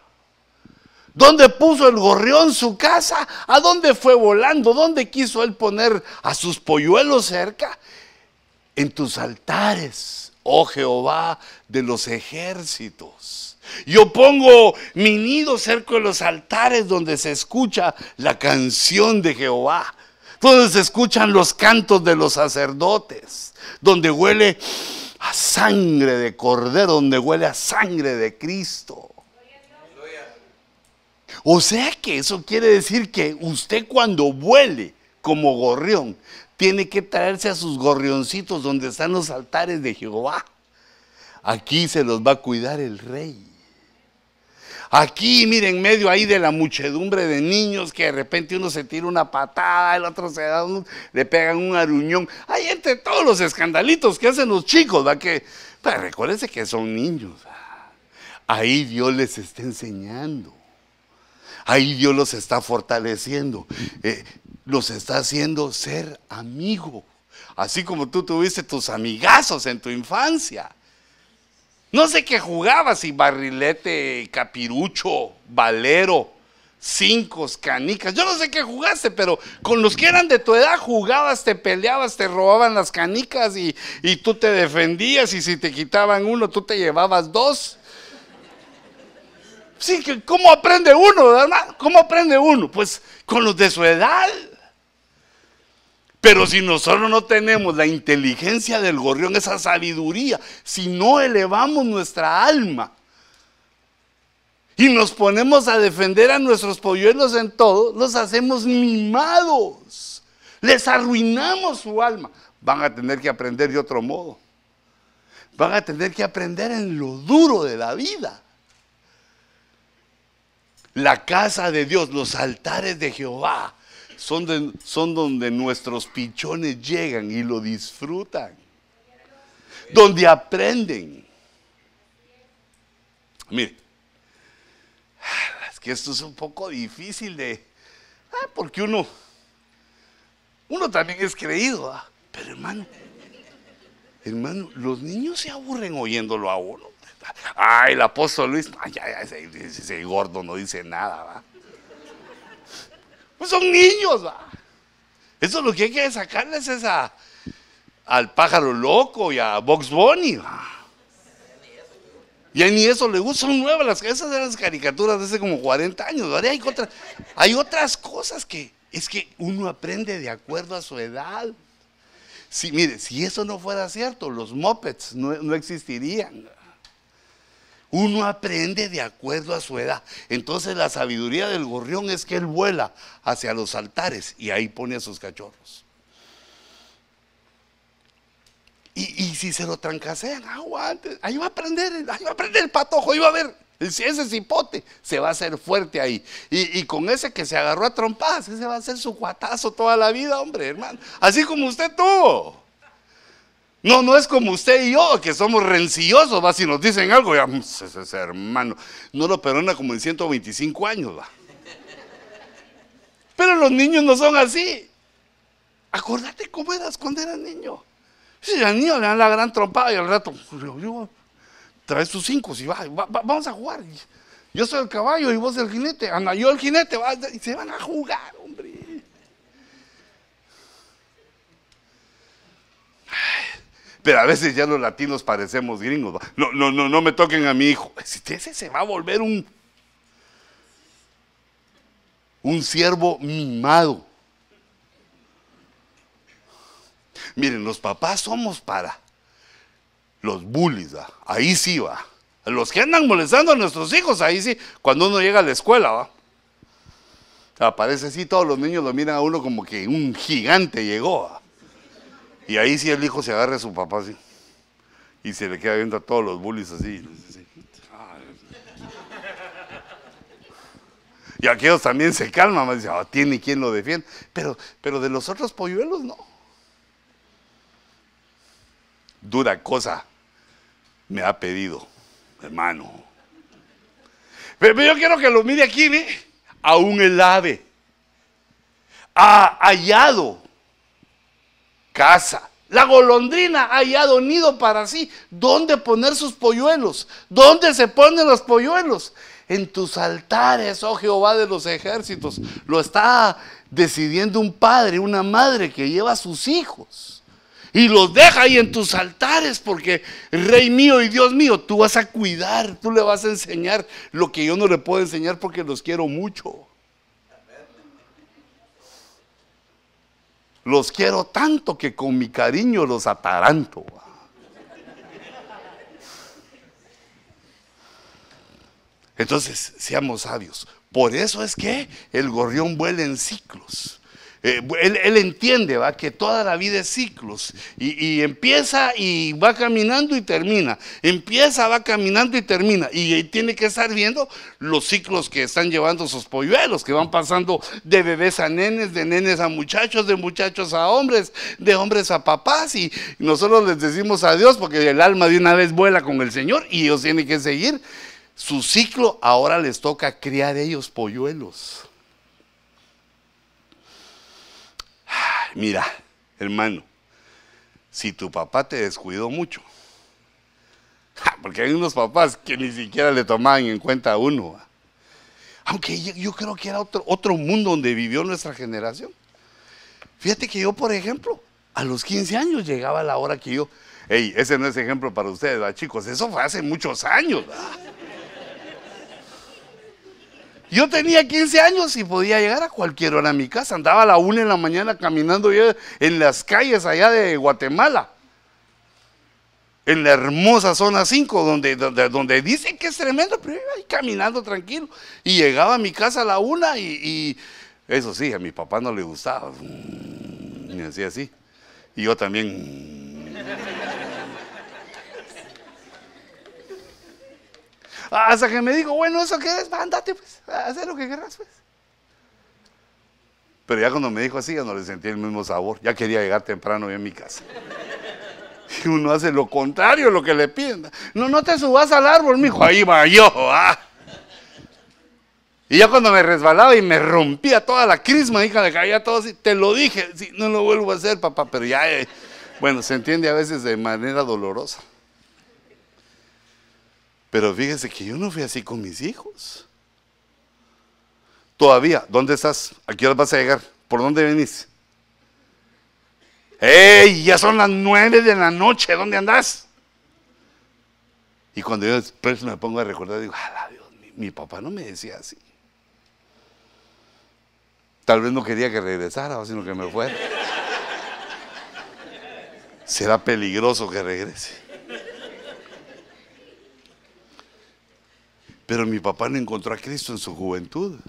¿Dónde puso el gorrión su casa? ¿A dónde fue volando? ¿Dónde quiso él poner a sus polluelos cerca? En tus altares, oh Jehová de los ejércitos. Yo pongo mi nido cerca de los altares donde se escucha la canción de Jehová, donde se escuchan los cantos de los sacerdotes, donde huele a sangre de cordero, donde huele a sangre de Cristo. O sea que eso quiere decir que usted cuando vuele como gorrión, tiene que traerse a sus gorrioncitos donde están los altares de Jehová. Aquí se los va a cuidar el rey. Aquí, miren, en medio ahí de la muchedumbre de niños que de repente uno se tira una patada, el otro se da un, le pegan un aruñón. Hay entre todos los escandalitos que hacen los chicos, ¿va? Que, pero recuérdense que son niños. Ahí Dios les está enseñando. Ahí Dios los está fortaleciendo. Eh, los está haciendo ser amigo. Así como tú tuviste tus amigazos en tu infancia. No sé qué jugabas, si barrilete, capirucho, valero, cinco, canicas. Yo no sé qué jugaste, pero con los que eran de tu edad jugabas, te peleabas, te robaban las canicas y, y tú te defendías y si te quitaban uno, tú te llevabas dos. Sí, ¿cómo aprende uno? ¿Cómo aprende uno? Pues con los de su edad. Pero si nosotros no tenemos la inteligencia del gorrión, esa sabiduría, si no elevamos nuestra alma y nos ponemos a defender a nuestros polluelos en todo, los hacemos mimados, les arruinamos su alma. Van a tener que aprender de otro modo. Van a tener que aprender en lo duro de la vida. La casa de Dios, los altares de Jehová, son, son donde nuestros pichones llegan y lo disfrutan. Donde aprenden. Mire, es que esto es un poco difícil de... Ah, porque uno, uno también es creído, ¿ah? pero hermano, hermano, los niños se aburren oyéndolo a uno. Ay, el apóstol Luis, ay, ese, ese, gordo no dice nada. Pues son niños, ¿va? Eso lo que hay que sacarles es a, al pájaro loco y a Box Bunny, ¿va? Y a ni eso le gusta, son nuevas las esas eran las caricaturas de hace como 40 años, ¿vale? Hay, otras, hay otras cosas que es que uno aprende de acuerdo a su edad. Si, mire, si eso no fuera cierto, los mopeds no, no existirían. Uno aprende de acuerdo a su edad. Entonces la sabiduría del gorrión es que él vuela hacia los altares y ahí pone a sus cachorros. Y, si se lo trancasean, aguante, ahí va a aprender, ahí va a aprender el patojo, ahí va a ver, ese cipote se va a hacer fuerte ahí. Y, y, con ese que se agarró a trompadas, ese va a ser su cuatazo toda la vida, hombre, hermano. Así como usted tuvo. No, no es como usted y yo, que somos rencillosos, va, si nos dicen algo, ya, mm, ese, hermano, no lo perdona como en 125 años, va. Pero los niños no son así. Acordate cómo eras cuando eras niño. Si al niño le dan la gran trompada y al rato, traes tus cinco, y va, vamos a jugar. Yo soy el caballo y vos el jinete, anda, yo el jinete, va, y se van a jugar, hombre. Pero a veces ya los latinos parecemos gringos. No, no, no, no me toquen a mi hijo. Ese se va a volver un, un siervo mimado. Miren, los papás somos para los bullies, ahí sí va. Los que andan molestando a nuestros hijos, ahí sí, cuando uno llega a la escuela, va. Aparece así, todos los niños lo miran a uno como que un gigante llegó. Y ahí sí el hijo se agarra a su papá así. Y se le queda viendo a todos los bullies así. Y aquellos también se calman, dicen, oh, tiene quien lo defiende. Pero, pero de los otros polluelos no. Dura cosa me ha pedido, hermano. Pero, yo quiero que lo mire aquí, ¿ve? Aún el ave ha hallado casa. La golondrina ha hallado nido para sí. ¿Dónde poner sus polluelos? ¿Dónde se ponen los polluelos? En tus altares, oh Jehová de los ejércitos. Lo está decidiendo un padre, una madre que lleva a sus hijos. Y los deja ahí en tus altares porque Rey mío y Dios mío, tú vas a cuidar, tú le vas a enseñar lo que yo no le puedo enseñar porque los quiero mucho. Los quiero tanto que con mi cariño los ataranto. Entonces, seamos sabios. Por eso es que el gorrión vuela en ciclos. Eh, él, entiende ¿va? que toda la vida es ciclos y, empieza y va caminando y termina, empieza, va caminando y termina y, tiene que estar viendo los ciclos que están llevando sus polluelos, que van pasando de bebés a nenes, de nenes a muchachos, de muchachos a hombres, de hombres a papás y nosotros les decimos adiós porque el alma de una vez vuela con el Señor y ellos tienen que seguir su ciclo, ahora les toca criar ellos polluelos. Mira, hermano, si tu papá te descuidó mucho, porque hay unos papás que ni siquiera le tomaban en cuenta a uno, aunque yo, creo que era otro, otro mundo donde vivió nuestra generación. Fíjate que yo, por ejemplo, a los 15 años llegaba la hora que yo, hey, ese no es ejemplo para ustedes, chicos, eso fue hace muchos años. Yo tenía 15 años y podía llegar a cualquier hora a mi casa. Andaba a la una en la mañana caminando en las calles allá de Guatemala. En la hermosa zona 5, donde, donde, dicen que es tremendo, pero iba ahí caminando tranquilo. Y llegaba a mi casa a la una y, eso sí, a mi papá no le gustaba. Y me decía así. Y yo también. Hasta que me dijo, bueno, ¿eso qué es? Andate, pues, haz lo que quieras, pues. Pero ya cuando me dijo así, ya no le sentí el mismo sabor. Ya quería llegar temprano en mi casa. Y uno hace lo contrario, lo que le piden. No, no te subas al árbol, mijo. Ahí va yo. Ah. Y ya cuando me resbalaba y me rompía toda la crisma, hija, le caía todo así. Te lo dije, no lo vuelvo a hacer, papá. Pero ya, eh, bueno, se entiende a veces de manera dolorosa. Pero fíjese que yo no fui así con mis hijos. Todavía, ¿dónde estás? ¿A qué hora vas a llegar? ¿Por dónde venís? ¡Ey! Ya son las nueve de la noche, ¿dónde andás? Y cuando yo después me pongo a recordar, digo, ¡Hala, Dios! Mi, mi papá no me decía así. Tal vez no quería que regresara, sino que me fuera. Será peligroso que regrese. Pero mi papá no encontró a Cristo en su juventud.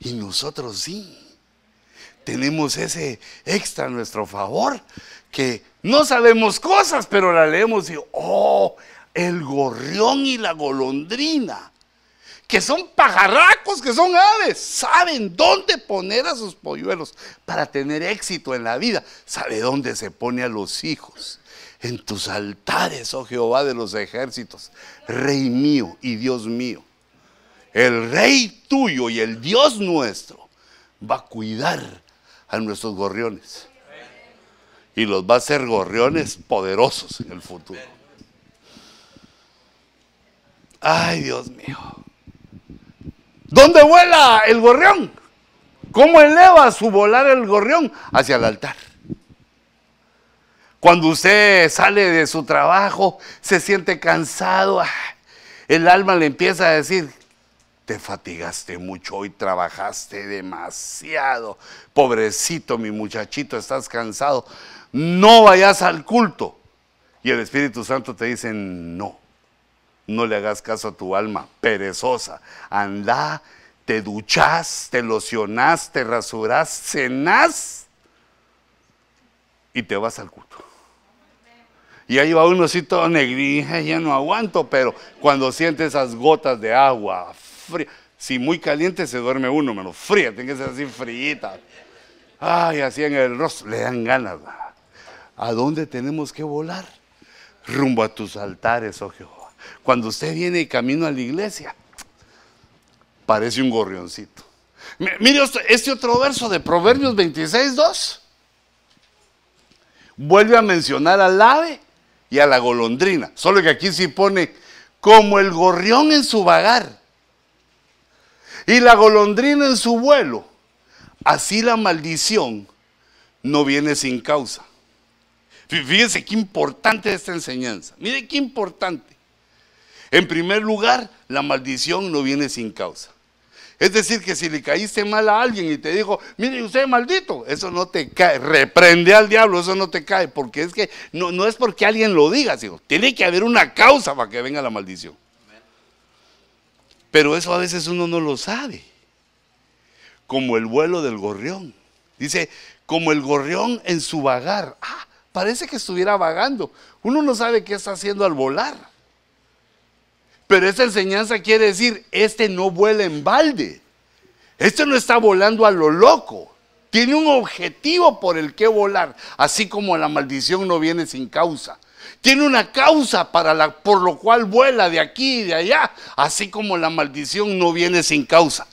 Y nosotros sí. Tenemos ese extra a nuestro favor, que no sabemos cosas, pero la leemos y, oh, el gorrión y la golondrina, que son pajarracos, que son aves, saben dónde poner a sus polluelos para tener éxito en la vida, sabe dónde se pone a los hijos en tus altares, oh Jehová de los ejércitos, Rey mío y Dios mío. El Rey tuyo y el Dios nuestro va a cuidar a nuestros gorriones. Y los va a hacer gorriones poderosos en el futuro. Ay, Dios mío. ¿Dónde vuela el gorrión? ¿Cómo eleva su volar el gorrión? Hacia el altar. Cuando usted sale de su trabajo, se siente cansado, el alma le empieza a decir, te fatigaste mucho hoy, trabajaste demasiado. Pobrecito mi muchachito, estás cansado. No vayas al culto. Y el Espíritu Santo te dice, no, no le hagas caso a tu alma perezosa. Anda, te duchas, te locionas, te rasuras, cenas y te vas al culto. Y ahí va uno así todo negrija, ya no aguanto, pero cuando siente esas gotas de agua fría, si muy caliente se duerme uno, menos fría, tiene que ser así fríita. Ay, así en el rostro, le dan ganas. ¿A dónde tenemos que volar? Rumbo a tus altares, oh Jehová. Cuando usted viene camino a la iglesia, parece un gorrioncito. Mire este otro verso de Proverbios 26, 2. Vuelve a mencionar al ave y a la golondrina. Solo que aquí sí pone como el gorrión en su vagar y la golondrina en su vuelo. Así la maldición no viene sin causa. Fíjense qué importante esta enseñanza. Mire qué importante. En primer lugar, la maldición no viene sin causa. Es decir, que si le caíste mal a alguien y te dijo, mire, usted maldito, eso no te cae. Reprende al diablo, eso no te cae. Porque es que no, no es porque alguien lo diga, sino tiene que haber una causa para que venga la maldición. Pero eso a veces uno no lo sabe. Como el vuelo del gorrión. Dice, como el gorrión en su vagar. Ah, parece que estuviera vagando. Uno no sabe qué está haciendo al volar. Pero esa enseñanza quiere decir, este no vuela en balde. Este no está volando a lo loco. Tiene un objetivo por el que volar, así como la maldición no viene sin causa. Tiene una causa para la, por lo cual vuela de aquí y de allá, así como la maldición no viene sin causa.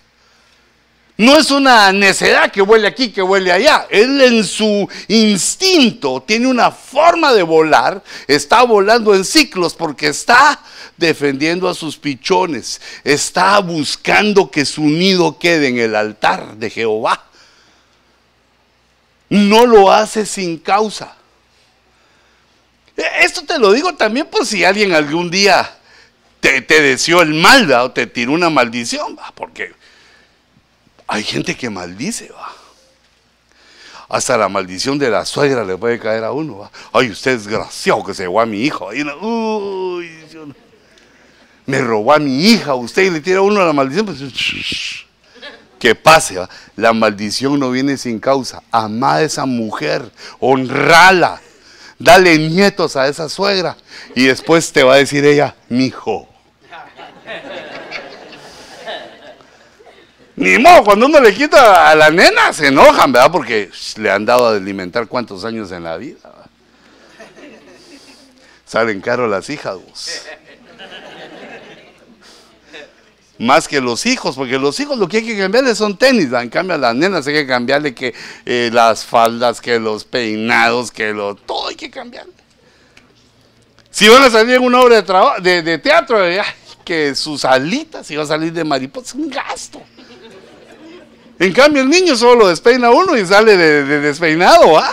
No es una necedad que vuele aquí, que vuele allá. Él en su instinto tiene una forma de volar, está volando en ciclos porque está defendiendo a sus pichones, está buscando que su nido quede en el altar de Jehová. No lo hace sin causa. Esto te lo digo también por si alguien algún día te, deseó el mal o te tiró una maldición, porque hay gente que maldice, va. Hasta la maldición de la suegra le puede caer a uno. ¿va? Ay, usted es desgraciado que se llevó a mi hijo. Uy, me robó a mi hija. Usted y le tira a uno la maldición. Pues, que pase. ¿va? La maldición no viene sin causa. Amá a esa mujer. Honrala. Dale nietos a esa suegra. Y después te va a decir ella, mi hijo. Ni modo, cuando uno le quita a la nena se enojan, ¿verdad? Porque le han dado a alimentar cuántos años en la vida. Salen caro las hijas. Más que los hijos, porque los hijos lo que hay que cambiarle son tenis, en cambio a las nenas hay que cambiarle que eh, las faldas, que los peinados, que lo, todo hay que cambiarle. Si van a salir en una obra de, de, teatro, que sus alitas, si va a salir de mariposa, es un gasto. En cambio, el niño solo lo despeina uno y sale de, despeinado, ¿ah?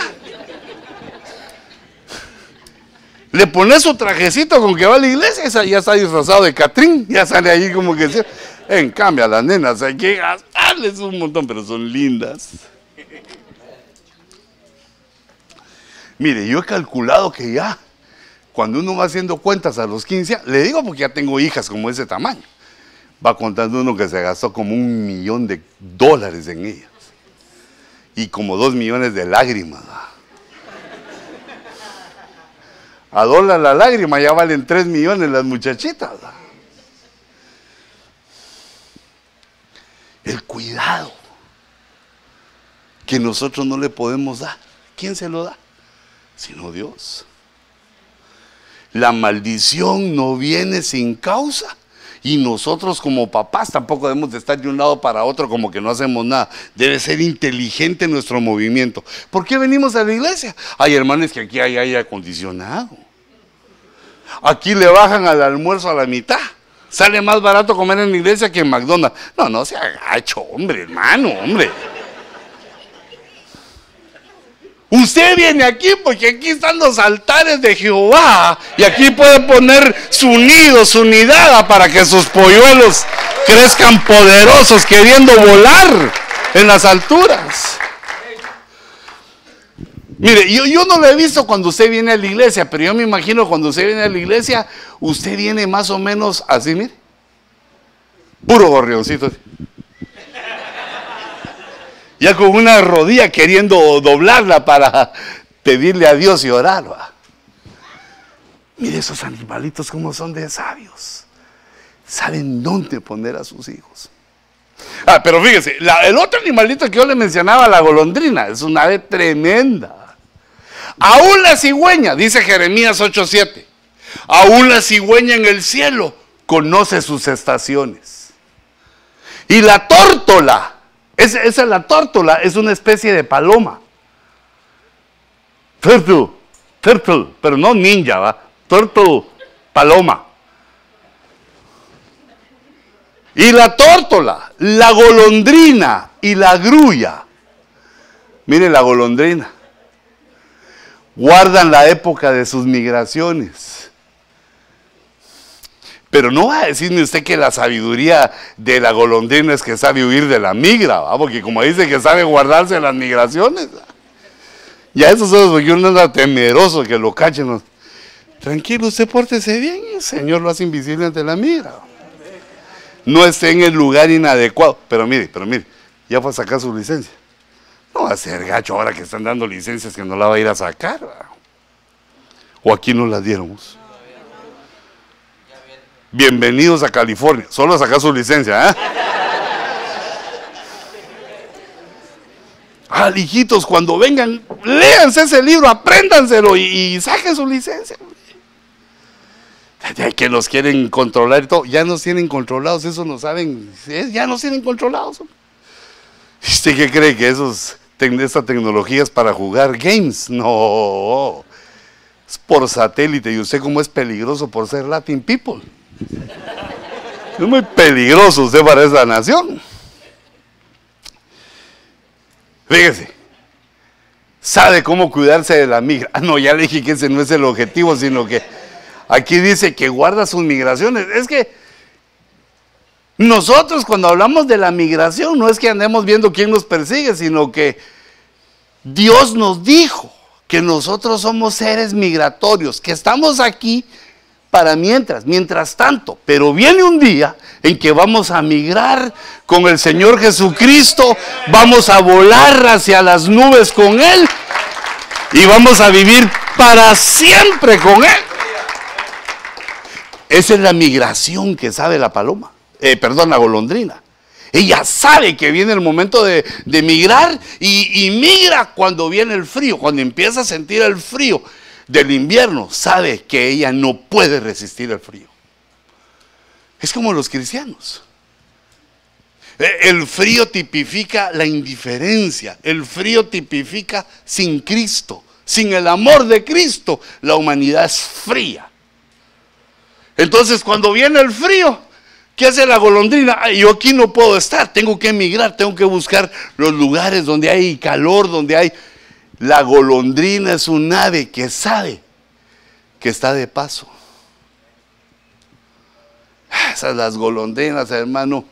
Le pones su trajecito con que va a la iglesia y ya está disfrazado de Catrín, ya sale ahí como que... En cambio, a las nenas hay que gastarles un montón, pero son lindas. Mire, yo he calculado que ya, cuando uno va haciendo cuentas a los 15, le digo porque ya tengo hijas como ese tamaño va contando uno que se gastó como un millón de dólares en ellas. Y como dos millones de lágrimas. A dólar la lágrima ya valen tres millones las muchachitas. El cuidado que nosotros no le podemos dar. ¿Quién se lo da? Sino Dios. La maldición no viene sin causa. Y nosotros como papás tampoco debemos de estar de un lado para otro como que no hacemos nada. Debe ser inteligente nuestro movimiento. ¿Por qué venimos a la iglesia? Hay hermanos que aquí hay aire acondicionado. Aquí le bajan al almuerzo a la mitad. Sale más barato comer en la iglesia que en McDonald's. No, no se agacho, hombre, hermano, hombre. Usted viene aquí porque aquí están los altares de Jehová y aquí puede poner su nido, su nidada para que sus polluelos crezcan poderosos queriendo volar en las alturas. Mire, yo, no lo he visto cuando usted viene a la iglesia, pero yo me imagino cuando usted viene a la iglesia, usted viene más o menos así, mire. Puro gorrioncito ya con una rodilla queriendo doblarla para pedirle a Dios y orar. Mire esos animalitos como son de sabios. Saben dónde poner a sus hijos. Ah, pero fíjese, el otro animalito que yo le mencionaba, la golondrina, es una ave tremenda. Aún la cigüeña, dice Jeremías 8:7, aún la cigüeña en el cielo conoce sus estaciones. Y la tórtola esa, es la tórtola, es una especie de paloma. Turtle, turtle, pero no ninja, ¿va? Turtle, paloma. Y la tórtola, la golondrina y la grulla. Mire la golondrina. guardan la época de sus migraciones. Pero no va a decirme usted que la sabiduría de la golondrina es que sabe huir de la migra, porque como dice que sabe guardarse las migraciones. Ya eso es porque uno anda temeroso que lo cachen. Tranquilo, usted pórtese bien el Señor lo hace invisible ante la migra. No esté en el lugar inadecuado. Pero mire, pero mire, ya fue a sacar su licencia. No va a ser gacho ahora que están dando licencias que no la va a ir a sacar. O aquí no la diéramos. Bienvenidos a California. Solo sacar su licencia. ¿eh? Ah, hijitos, cuando vengan, léanse ese libro, apréndanselo y, saquen su licencia. Que nos quieren controlar y todo. Ya nos tienen controlados, eso no saben. Ya nos tienen controlados. ¿Usted qué cree que esos, esta tecnología es para jugar games? No. Es por satélite y usted como es peligroso por ser Latin people. Es muy peligroso usted para esa nación. Fíjese, sabe cómo cuidarse de la migra. Ah, no, ya le dije que ese no es el objetivo, sino que aquí dice que guarda sus migraciones. Es que nosotros cuando hablamos de la migración no es que andemos viendo quién nos persigue, sino que Dios nos dijo que nosotros somos seres migratorios, que estamos aquí para mientras, mientras tanto. Pero viene un día en que vamos a migrar con el Señor Jesucristo, vamos a volar hacia las nubes con Él y vamos a vivir para siempre con Él. Esa es la migración que sabe la paloma, eh, perdón, la golondrina. Ella sabe que viene el momento de, migrar y, y migra cuando viene el frío, cuando empieza a sentir el frío del invierno sabe que ella no puede resistir el frío. Es como los cristianos. E, el frío tipifica la indiferencia. El frío tipifica sin Cristo. Sin el amor de Cristo, la humanidad es fría. Entonces cuando viene el frío, ¿qué hace la golondrina? yo aquí no puedo estar, tengo que emigrar, tengo que buscar los lugares donde hay calor, donde hay la golondrina es un ave que sabe que está de paso. Esas las golondrinas, hermano,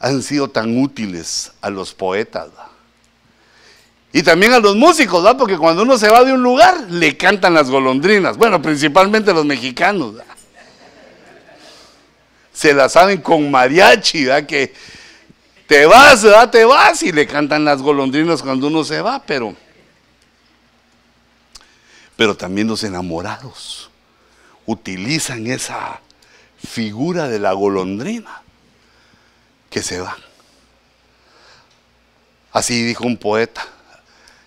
han sido tan útiles a los poetas. Y también a los músicos, ¿verdad? porque cuando uno se va de un lugar, le cantan las golondrinas. Bueno, principalmente los mexicanos. Se la saben con mariachi, ¿verdad? que te vas, ¿verdad? Te vas y le cantan las golondrinas cuando uno se va, pero pero también los enamorados utilizan esa figura de la golondrina que se va. Así dijo un poeta.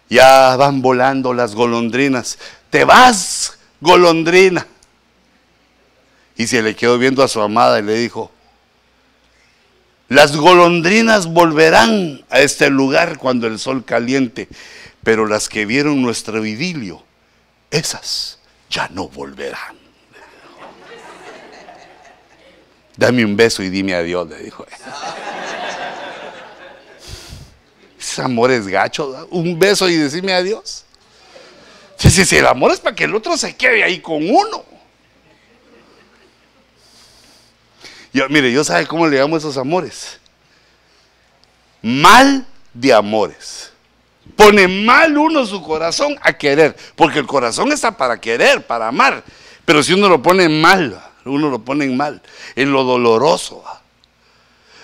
Ya van volando las golondrinas. Te vas, golondrina. Y se le quedó viendo a su amada y le dijo, las golondrinas volverán a este lugar cuando el sol caliente, pero las que vieron nuestro idilio, esas ya no volverán. Dame un beso y dime adiós, le dijo. Ese amor es gacho, un beso y decirme adiós. Si, si el amor es para que el otro se quede ahí con uno. Yo, mire, yo sabe cómo le llamo esos amores. Mal de amores. Pone mal uno su corazón a querer, porque el corazón está para querer, para amar. Pero si uno lo pone mal, uno lo pone en mal, en lo doloroso.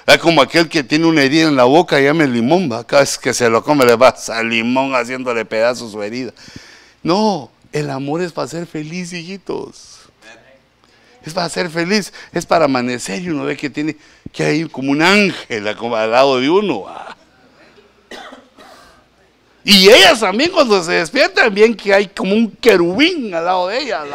Es como aquel que tiene una herida en la boca y llama el limón, ¿va? cada vez que se lo come le va al limón haciéndole pedazos su herida. No, el amor es para ser feliz, hijitos es para ser feliz, es para amanecer y uno ve que tiene, que hay como un ángel al lado de uno. Y ellas también cuando se despiertan, bien que hay como un querubín al lado de ellas.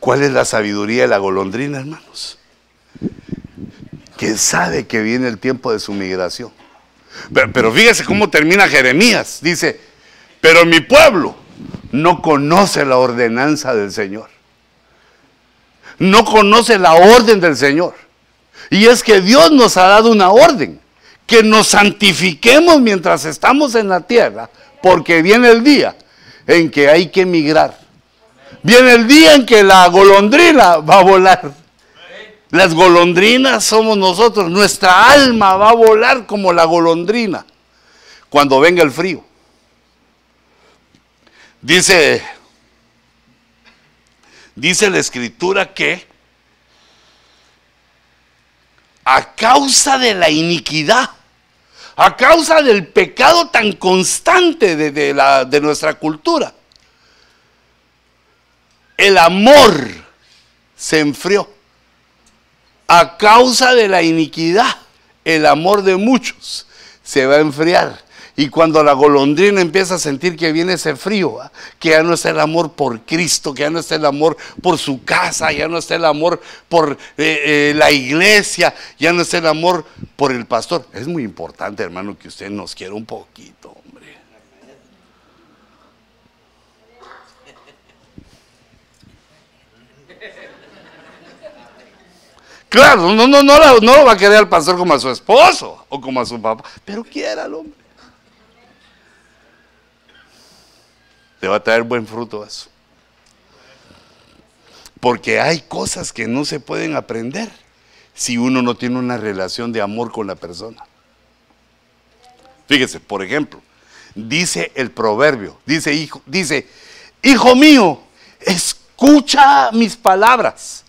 ¿Cuál es la sabiduría de la golondrina, hermanos? Que sabe que viene el tiempo de su migración. Pero, fíjese cómo termina Jeremías. Dice, pero mi pueblo no conoce la ordenanza del Señor. No conoce la orden del Señor. Y es que Dios nos ha dado una orden, que nos santifiquemos mientras estamos en la tierra, porque viene el día en que hay que emigrar. Viene el día en que la golondrina va a volar. Las golondrinas somos nosotros, nuestra alma va a volar como la golondrina cuando venga el frío. Dice, dice la escritura que a causa de la iniquidad, a causa del pecado tan constante de, la, de nuestra cultura, el amor se enfrió. A causa de la iniquidad, el amor de muchos se va a enfriar. Y cuando la golondrina empieza a sentir que viene ese frío, que ya no está el amor por Cristo, que ya no está el amor por su casa, ya no está el amor por eh, eh, la iglesia, ya no está el amor por el pastor. Es muy importante, hermano, que usted nos quiera un poquito, hombre. Claro, no, no, no, no lo va a querer al pastor como a su esposo o como a su papá, pero quiera al hombre. te va a traer buen fruto eso. Porque hay cosas que no se pueden aprender si uno no tiene una relación de amor con la persona. Fíjese, por ejemplo, dice el proverbio, dice hijo, dice, hijo mío, escucha mis palabras.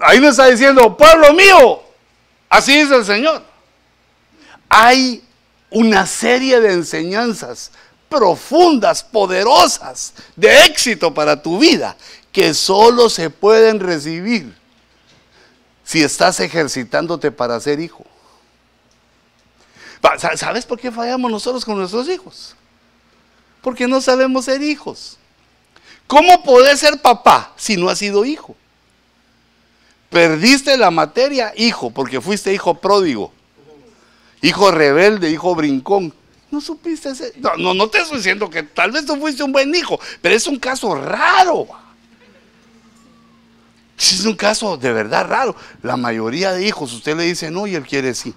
Ahí no está diciendo, pueblo mío, así dice el Señor. Hay una serie de enseñanzas profundas, poderosas, de éxito para tu vida, que solo se pueden recibir si estás ejercitándote para ser hijo. ¿Sabes por qué fallamos nosotros con nuestros hijos? Porque no sabemos ser hijos. ¿Cómo podés ser papá si no has sido hijo? Perdiste la materia, hijo, porque fuiste hijo pródigo, hijo rebelde, hijo brincón. No supiste ese. No, no, te estoy diciendo que tal vez tú fuiste un buen hijo, pero es un caso raro. Es un caso de verdad raro. La mayoría de hijos, usted le dice no y él quiere sí.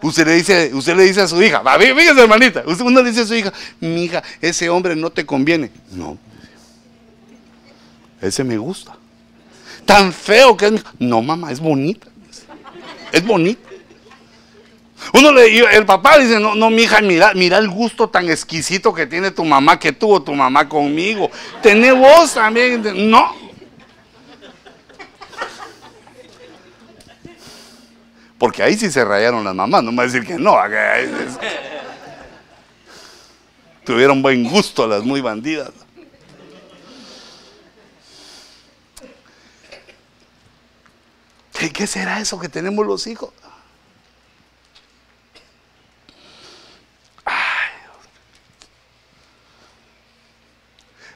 Usted le dice, usted le dice a su hija, fíjese hermanita, uno le dice a su hija, mi hija, ese hombre no te conviene. No. Ese me gusta. Tan feo que es. No, mamá, es bonita. Es bonita. Uno le, el papá dice, no, no, mi hija, mira, mira el gusto tan exquisito que tiene tu mamá, que tuvo tu mamá conmigo. Tené vos también. No. Porque ahí sí se rayaron las mamás, no me va a decir que no. Tuvieron buen gusto las muy bandidas. ¿Qué será eso que tenemos los hijos?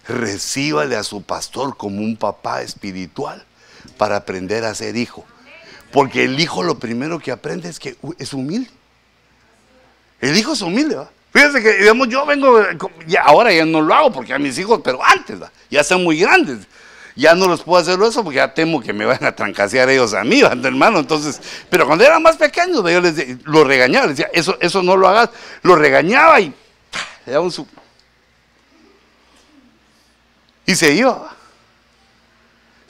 recíbale a su pastor como un papá espiritual para aprender a ser hijo. Porque el hijo lo primero que aprende es que es humilde. El hijo es humilde, ¿va? Fíjense que, digamos, yo vengo, ya, ahora ya no lo hago porque a mis hijos, pero antes, ya son muy grandes. Ya no los puedo hacer eso porque ya temo que me vayan a trancasear ellos a mí, hermano. Entonces, pero cuando eran más pequeños, yo les lo regañaba, les decía, eso, eso no lo hagas. Lo regañaba y le daba un su, y se iba.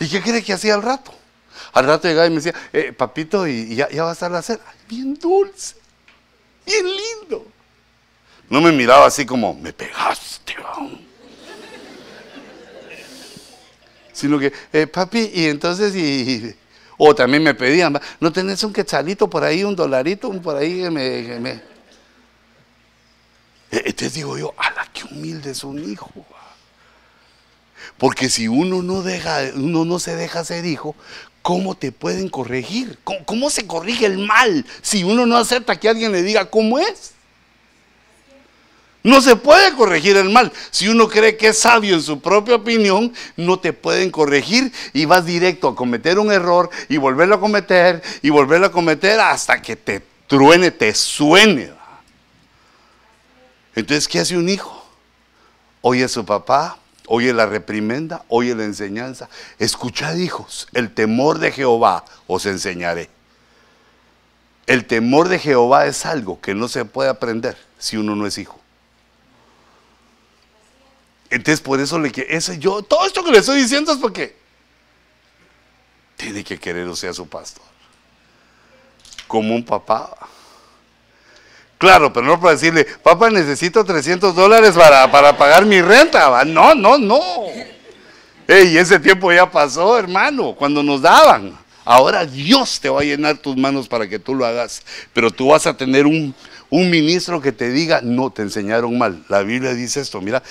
¿Y qué cree que hacía al rato? Al rato llegaba y me decía, eh, papito, y, ya, va a estar la cena. Bien dulce, bien lindo. No me miraba así como, me pegaste. Sino que, eh, papi, y entonces, y, o también me pedían, ¿no tenés un quetzalito por ahí, un dolarito, por ahí que me... Eh, entonces digo yo, ala, qué humilde es un hijo. Porque si uno no, deja, uno no se deja ser hijo, ¿cómo te pueden corregir? ¿Cómo, se corrige el mal si uno no acepta que alguien le diga cómo es? No se puede corregir el mal. Si uno cree que es sabio en su propia opinión, no te pueden corregir y vas directo a cometer un error y volverlo a cometer y volverlo a cometer hasta que te truene, te suene. Entonces, ¿qué hace un hijo? Oye a su papá, oye la reprimenda, oye la enseñanza. Escuchad, hijos, el temor de Jehová os enseñaré. El temor de Jehová es algo que no se puede aprender si uno no es hijo. Entonces por eso le que yo todo esto que le estoy diciendo es porque tiene que querer o sea su pastor. Como un papá. Claro, pero no para decirle, papá, necesito 300 dólares para, para pagar mi renta. No, no, no. Ey, ese tiempo ya pasó, hermano, cuando nos daban. Ahora Dios te va a llenar tus manos para que tú lo hagas. Pero tú vas a tener un, un ministro que te diga, no, te enseñaron mal. La Biblia dice esto, mira,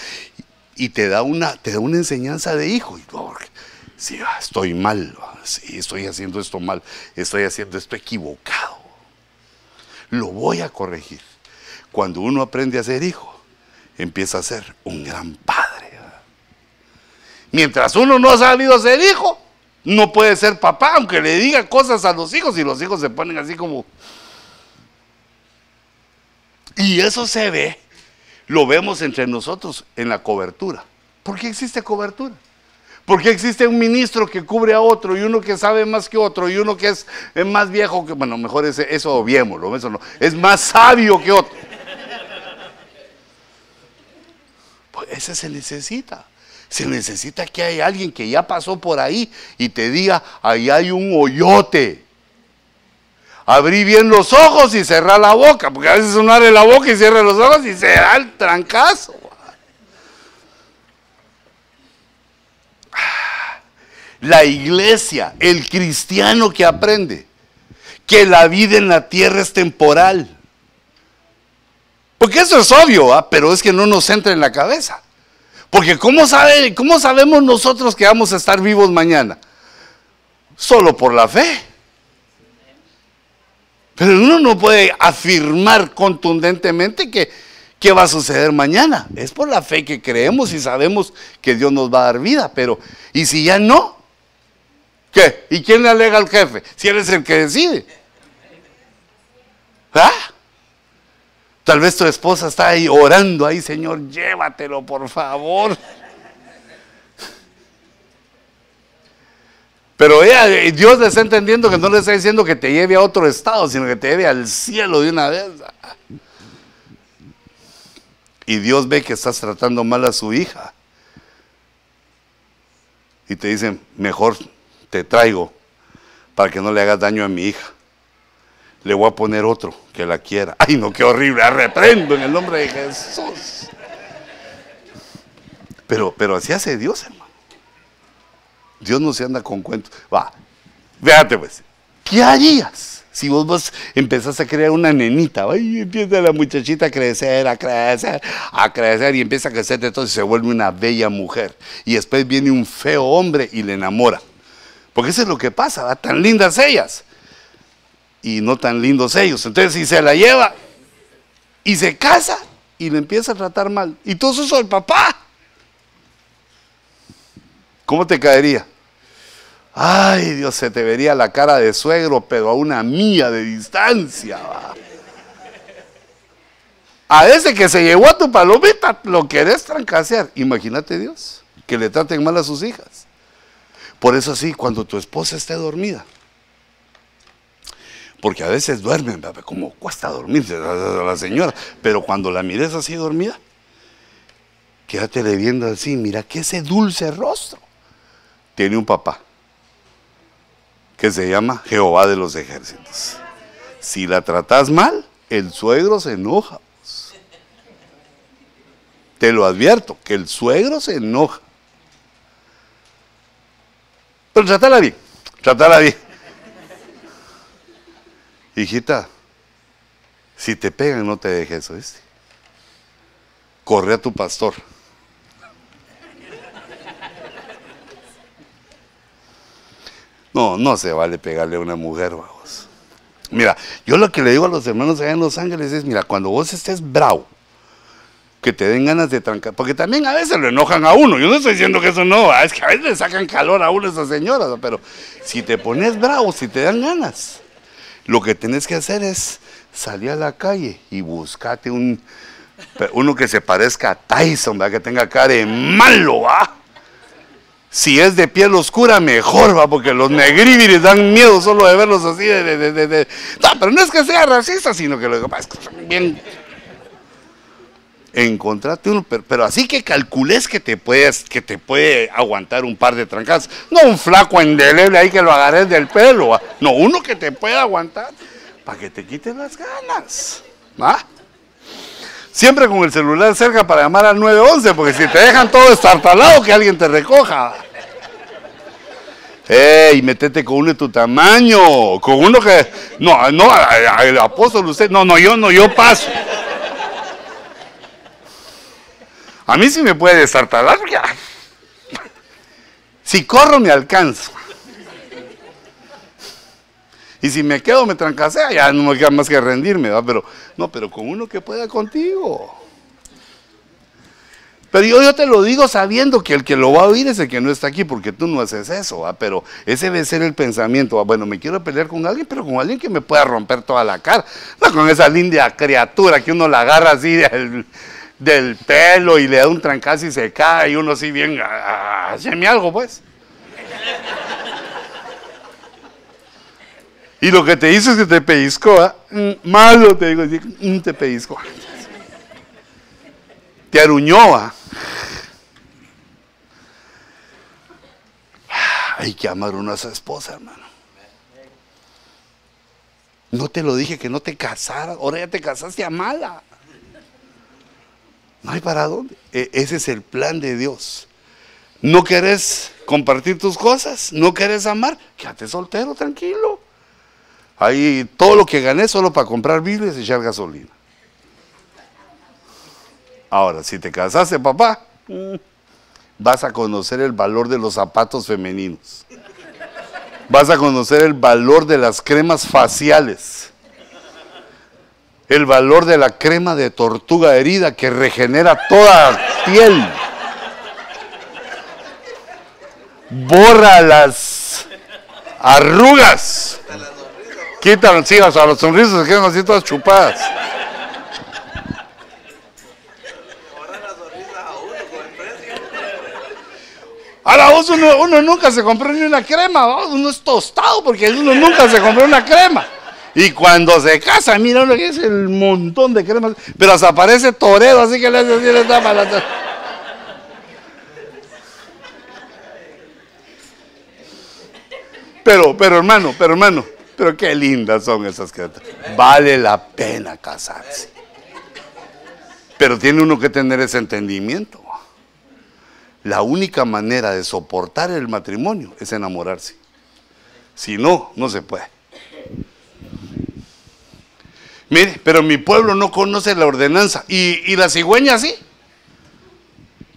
y te da una, te da una enseñanza de hijo. Y sí, estoy mal, sí, estoy haciendo esto mal, estoy haciendo esto equivocado. Lo voy a corregir. Cuando uno aprende a ser hijo, empieza a ser un gran padre. Mientras uno no ha sabido ser hijo, no puede ser papá, aunque le diga cosas a los hijos y los hijos se ponen así como... Y eso se ve lo vemos entre nosotros en la cobertura. ¿Por qué existe cobertura? ¿Por qué existe un ministro que cubre a otro y uno que sabe más que otro y uno que es, más viejo que, bueno, mejor ese, eso obviémoslo, eso no, es más sabio que otro? Pues ese se necesita. Se necesita que haya alguien que ya pasó por ahí y te diga, ahí hay un hoyote abrí bien los ojos y cerrar la boca, porque a veces uno abre la boca y cierra los ojos y se da el trancazo. La iglesia, el cristiano que aprende que la vida en la tierra es temporal. Porque eso es obvio, ¿ah? pero es que no nos entra en la cabeza. Porque ¿cómo, sabe, ¿cómo sabemos nosotros que vamos a estar vivos mañana? Solo por la fe. Pero uno no puede afirmar contundentemente que, qué va a suceder mañana. Es por la fe que creemos y sabemos que Dios nos va a dar vida. Pero, ¿y si ya no? ¿Qué? ¿Y quién le alega al jefe? Si él es el que decide. ¿Ah? Tal vez tu esposa está ahí orando ahí, Señor, llévatelo, por favor. Pero ella, eh, Dios le está entendiendo que no le está diciendo que te lleve a otro estado, sino que te lleve al cielo de una vez. Y Dios ve que estás tratando mal a su hija. Y te dicen, mejor te traigo para que no le hagas daño a mi hija. Le voy a poner otro que la quiera. Ay, no, qué horrible. Reprendo en el nombre de Jesús. Pero, pero así hace Dios, hermano. Dios no se anda con cuentos. Va, véate pues. ¿Qué harías si vos, vos empezás a crear una nenita? Y empieza la muchachita a crecer, a crecer, a crecer y empieza a crecer y se vuelve una bella mujer. Y después viene un feo hombre y le enamora. Porque eso es lo que pasa, ¿va? tan lindas ellas y no tan lindos ellos. Entonces si se la lleva y se casa y le empieza a tratar mal. Y eso es el papá. ¿Cómo te caería? Ay, Dios, se te vería la cara de suegro, pero a una mía de distancia. A ese que se llevó a tu palomita, lo querés trancasear. Imagínate Dios, que le traten mal a sus hijas. Por eso así, cuando tu esposa esté dormida, porque a veces duermen, como cuesta dormirse a la señora, pero cuando la mires así dormida, quédate viendo así, mira que ese dulce rostro tiene un papá que se llama Jehová de los ejércitos. Si la tratas mal, el suegro se enoja. Te lo advierto, que el suegro se enoja. Pero trátala bien, trátala bien. Hijita, si te pegan, no te dejes, ¿oíste? Corre a tu pastor. No, no se vale pegarle a una mujer, vamos. Mira, yo lo que le digo a los hermanos allá en Los Ángeles es, mira, cuando vos estés bravo, que te den ganas de trancar, porque también a veces lo enojan a uno, yo no estoy diciendo que eso no, es que a veces le sacan calor a uno esas señoras, pero si te pones bravo, si te dan ganas, lo que tenés que hacer es salir a la calle y buscate un, uno que se parezca a Tyson, ¿verdad? que tenga cara de malo, ¿va? Si es de piel oscura, mejor, va, porque los negribiris dan miedo solo de verlos así. De, No, pero no es que sea racista, sino que lo que pasa es que bien. Encontrate uno, pero, así que calcules que te puedes, que te puede aguantar un par de trancas. No un flaco endeleble ahí que lo agarres del pelo, ¿va? no, uno que te pueda aguantar para que te quiten las ganas. ¿va? Siempre con el celular cerca para llamar al 911, porque si te dejan todo estartalado, que alguien te recoja. ¡Ey, metete con uno de tu tamaño! Con uno que. No, no, el apóstol, usted. No, no, yo no, yo paso. A mí sí me puede destartalar. Si corro, me alcanzo. Y si me quedo, me trancasea, ya no me queda más que rendirme, ¿verdad? Pero, no, pero con uno que pueda contigo. Pero yo, te lo digo sabiendo que el que lo va a oír es el que no está aquí, porque tú no haces eso, ¿va? pero ese debe ser el pensamiento. Bueno, me quiero pelear con alguien, pero con alguien que me pueda romper toda la cara. No con esa linda criatura que uno la agarra así del, pelo y le da un trancazo y se cae y uno así bien, ah, algo pues. Y lo que te hizo es que te pellizcó, ¿ah? mm, malo te digo, mm, te pellizcó. ¿Ah? Hay que amar uno a su esposa, hermano. No te lo dije que no te casaras, ahora ya te casaste a mala. No hay para dónde. E, ese es el plan de Dios. ¿No querés compartir tus cosas? ¿No querés amar? Quédate soltero, tranquilo. Ahí todo lo que gané solo para comprar Biblias y echar gasolina. Ahora, si te casaste, papá, vas a conocer el valor de los zapatos femeninos. Vas a conocer el valor de las cremas faciales. El valor de la crema de tortuga herida que regenera toda piel. Borra las arrugas Quitan, sí, o sea, los sonrisas se quedan así todas chupadas. A la voz uno, uno, nunca se compró ni una crema, uno es tostado porque uno nunca se compró una crema. Y cuando se casa, mira uno que es el montón de cremas, pero hasta aparece torero, así que le hace así, le tapa. Pero, pero hermano, pero hermano, pero qué lindas son esas criaturas. Vale la pena casarse. Pero tiene uno que tener ese entendimiento. La única manera de soportar el matrimonio es enamorarse. Si no, no se puede. Mire, pero mi pueblo no conoce la ordenanza. ¿Y, la cigüeña sí?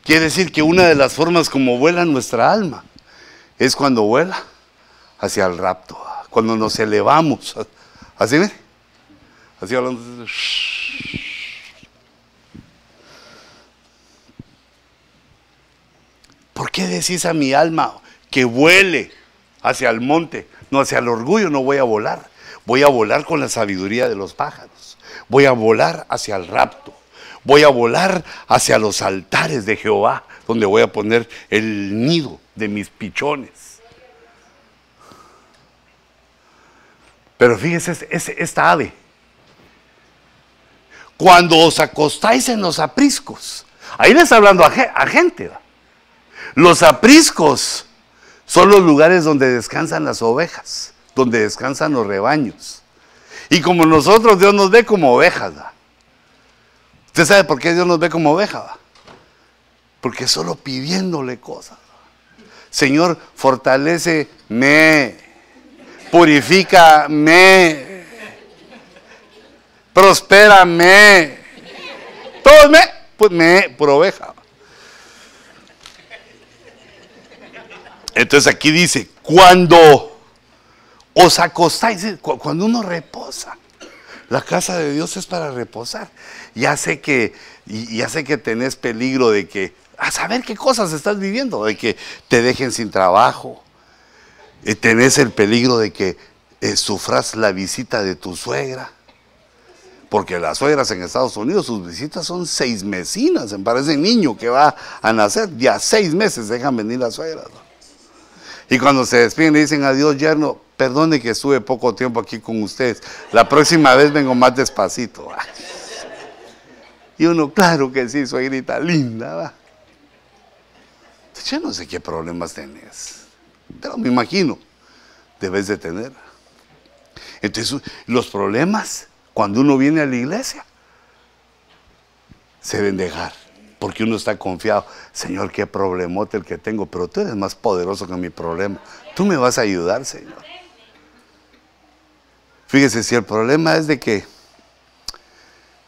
Quiere decir que una de las formas como vuela nuestra alma es cuando vuela hacia el rapto cuando nos elevamos. ¿Así ve? Así hablando. ¿Por qué decís a mi alma que vuele hacia el monte? No, hacia el orgullo no voy a volar. Voy a volar con la sabiduría de los pájaros. Voy a volar hacia el rapto. Voy a volar hacia los altares de Jehová, donde voy a poner el nido de mis pichones. Pero fíjense esta ave. Cuando os acostáis en los apriscos, ahí le está hablando a, gente. Los apriscos son los lugares donde descansan las ovejas, donde descansan los rebaños. Y como nosotros, Dios nos ve como ovejas. ¿Usted sabe por qué Dios nos ve como ovejas? Porque solo pidiéndole cosas. Señor, fortaleceme purifícame, prospérame. Todo me, pues me, por oveja. Entonces aquí dice, cuando os acostáis, cuando uno reposa, la casa de Dios es para reposar. Ya sé que, ya que tenés peligro de que, a saber qué cosas estás viviendo, de que te dejen sin trabajo, eh, tenés el peligro de que eh, sufras la visita de tu suegra. Porque las suegras en Estados Unidos, sus visitas son seis mesinas. Me parece niño que va a nacer, ya seis meses dejan venir las suegras. Y cuando se despiden le dicen adiós, yerno, perdone que estuve poco tiempo aquí con ustedes. La próxima vez vengo más despacito. Y uno, claro que sí, suegrita linda. ¿va? Yo no sé qué problemas tenés, pero me imagino, debes de tener. Entonces, los problemas, cuando uno viene a la iglesia, se deben dejar, porque uno está confiado. Señor, qué problemote el que tengo, pero tú eres más poderoso que mi problema. Tú me vas a ayudar, Señor. Fíjese, si el problema es de que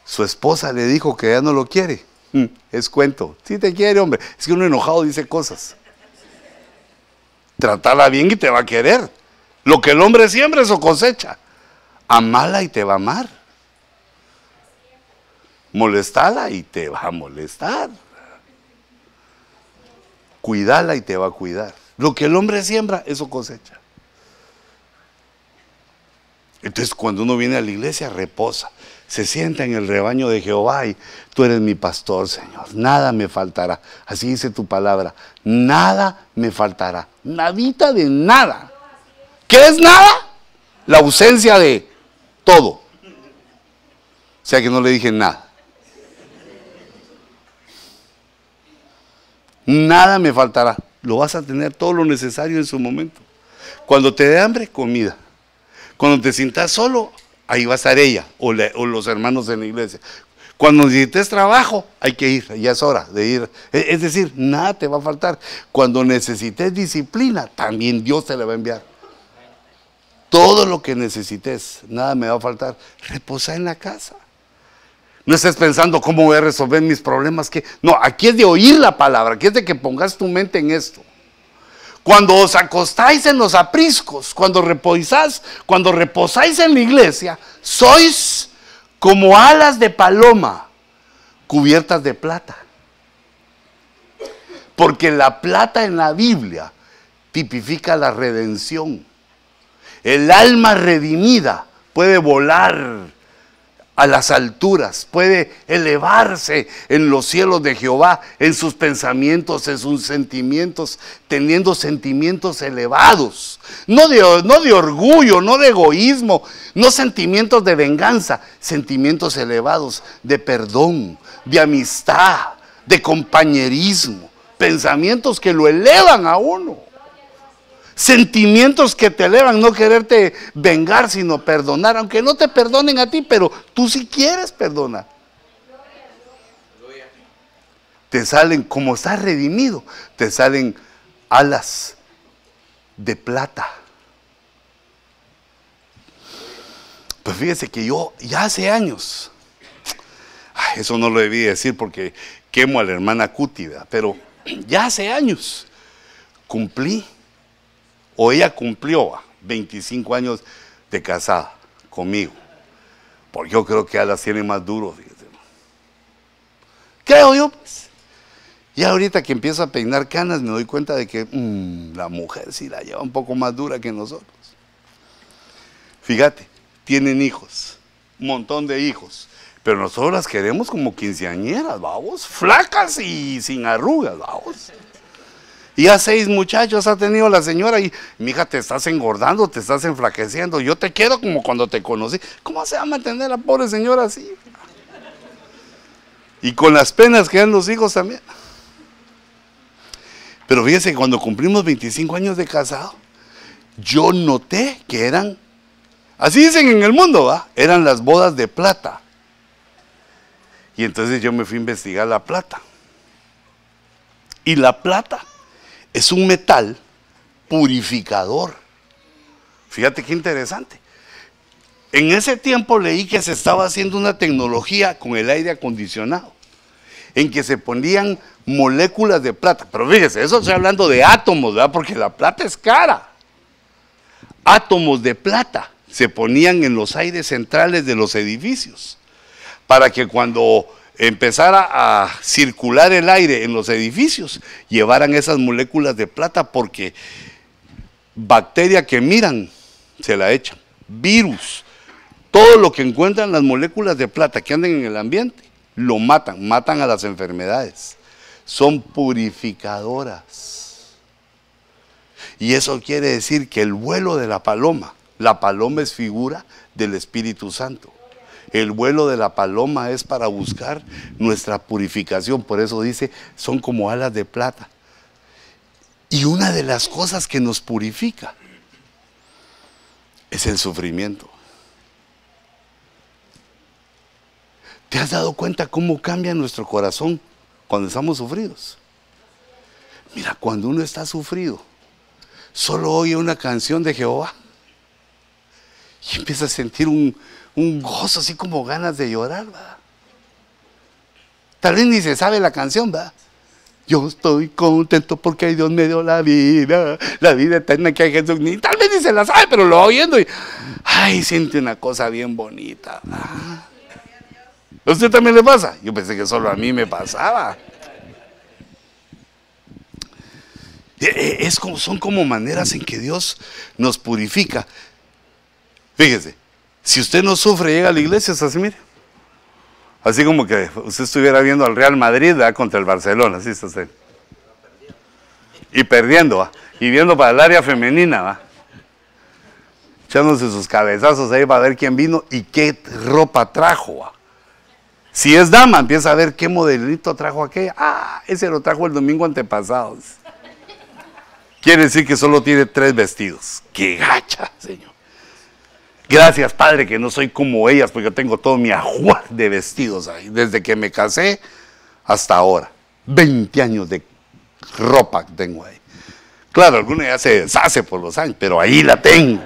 su esposa le dijo que ya no lo quiere, mm, es cuento. Si te quiere, hombre. Es que uno enojado dice cosas. Tratarla bien y te va a querer. Lo que el hombre siembra, eso cosecha. Amala y te va a amar. Molestala y te va a molestar. Cuidala y te va a cuidar. Lo que el hombre siembra, eso cosecha. Entonces cuando uno viene a la iglesia, reposa. Se sienta en el rebaño de Jehová y tú eres mi pastor, Señor. Nada me faltará. Así dice tu palabra. Nada me faltará. Nadita de nada. ¿Qué es nada? La ausencia de todo. O sea que no le dije nada. Nada me faltará. Lo vas a tener todo lo necesario en su momento. Cuando te dé hambre, comida. Cuando te sientas solo, ahí va a estar ella o, los hermanos de la iglesia. Cuando necesites trabajo, hay que ir, ya es hora de ir. E, es decir, nada te va a faltar. Cuando necesites disciplina, también Dios te la va a enviar. Todo lo que necesites, nada me va a faltar. Reposa en la casa. No estés pensando cómo voy a resolver mis problemas. Que... No, aquí es de oír la palabra, aquí es de que pongas tu mente en esto. Cuando os acostáis en los apriscos, cuando reposáis, cuando reposáis en la iglesia, sois como alas de paloma cubiertas de plata. Porque la plata en la Biblia tipifica la redención. El alma redimida puede volar a las alturas, puede elevarse en los cielos de Jehová, en sus pensamientos, en sus sentimientos, teniendo sentimientos elevados, no de, no de orgullo, no de egoísmo, no sentimientos de venganza, sentimientos elevados de perdón, de amistad, de compañerismo, pensamientos que lo elevan a uno sentimientos que te elevan, no quererte vengar, sino perdonar, aunque no te perdonen a ti, pero tú sí quieres perdonar. Te salen, como estás redimido, te salen alas de plata. Pues fíjese que yo ya hace años, eso no lo debí decir porque quemo a la hermana Cútida, pero ya hace años cumplí o ella cumplió 25 años de casada conmigo. Porque yo creo que ella las tiene más duros, fíjate. Creo yo, pues. Y ahorita que empiezo a peinar canas me doy cuenta de que mm, la mujer sí la lleva un poco más dura que nosotros. Fíjate, tienen hijos, un montón de hijos. Pero nosotros las queremos como quinceañeras, vamos, flacas y sin arrugas, vamos. Y a seis muchachos ha tenido la señora y, mi hija, te estás engordando, te estás enflaqueciendo. Yo te quiero como cuando te conocí. ¿Cómo se va a mantener la pobre señora así? Y con las penas que dan los hijos también. Pero fíjense, cuando cumplimos 25 años de casado, yo noté que eran, así dicen en el mundo, ¿va? Eran las bodas de plata. Y entonces yo me fui a investigar la plata. Y la plata es un metal purificador. Fíjate qué interesante. En ese tiempo leí que se estaba haciendo una tecnología con el aire acondicionado, en que se ponían moléculas de plata. Pero fíjese, eso estoy hablando de átomos, ¿verdad? Porque la plata es cara. Átomos de plata se ponían en los aires centrales de los edificios, para que cuando empezara a circular el aire en los edificios, llevaran esas moléculas de plata porque bacteria que miran, se la echan. Virus, Todo lo que encuentran las moléculas de plata que andan en el ambiente, lo matan, matan a las enfermedades. Son purificadoras. Y eso quiere decir que el vuelo de la paloma, la paloma es figura del Espíritu Santo. El vuelo de la paloma es para buscar nuestra purificación. Por eso dice, son como alas de plata. Y una de las cosas que nos purifica es el sufrimiento. ¿Te has dado cuenta cómo cambia nuestro corazón cuando estamos sufridos? Mira, cuando uno está sufrido, solo oye una canción de Jehová y empieza a sentir un, gozo así como ganas de llorar, ¿verdad? Tal vez ni se sabe la canción, ¿verdad? Yo estoy contento porque Dios me dio la vida, la vida eterna que hay Jesús. Ni, tal vez ni se la sabe, pero lo va oyendo y, ay, siente una cosa bien bonita. ¿A usted también le pasa? Yo pensé que solo a mí me pasaba. E, e, es como, son como maneras en que Dios nos purifica. Fíjese, si usted no sufre, llega a la iglesia, es así, mire. Así como que usted estuviera viendo al Real Madrid contra el Barcelona, así está usted. Y perdiendo, y viendo para el área femenina, ¿va? echándose sus cabezazos ahí para ver quién vino y qué ropa trajo. Si es dama, empieza a ver qué modelito trajo aquella. Ah, ese lo trajo el domingo antepasado. Quiere decir que solo tiene tres vestidos. ¡Qué gacha, Señor! Gracias, Padre, que no soy como ellas, porque yo tengo todo mi ajuar de vestidos ahí, desde que me casé hasta ahora. 20 años de ropa tengo ahí. Claro, alguna ya se deshace por los años, pero ahí la tengo.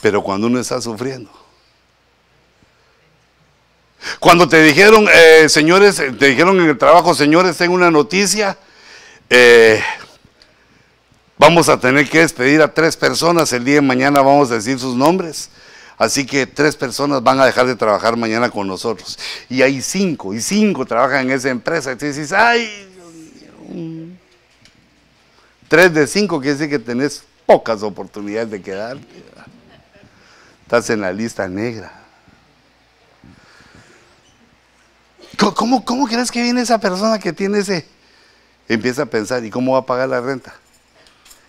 Pero cuando uno está sufriendo. Cuando te dijeron, eh, señores, te dijeron en el trabajo, señores, tengo una noticia. Eh, Vamos a tener que despedir a tres personas. El día de mañana vamos a decir sus nombres. Así que tres personas van a dejar de trabajar mañana con nosotros. Y hay cinco, y cinco trabajan en esa empresa. Y dices, ay, tres de cinco quiere decir que tenés pocas oportunidades de quedarte. Estás en la lista negra. ¿Cómo, ¿Cómo crees que viene esa persona que tiene ese? Empieza a pensar, ¿y cómo va a pagar la renta?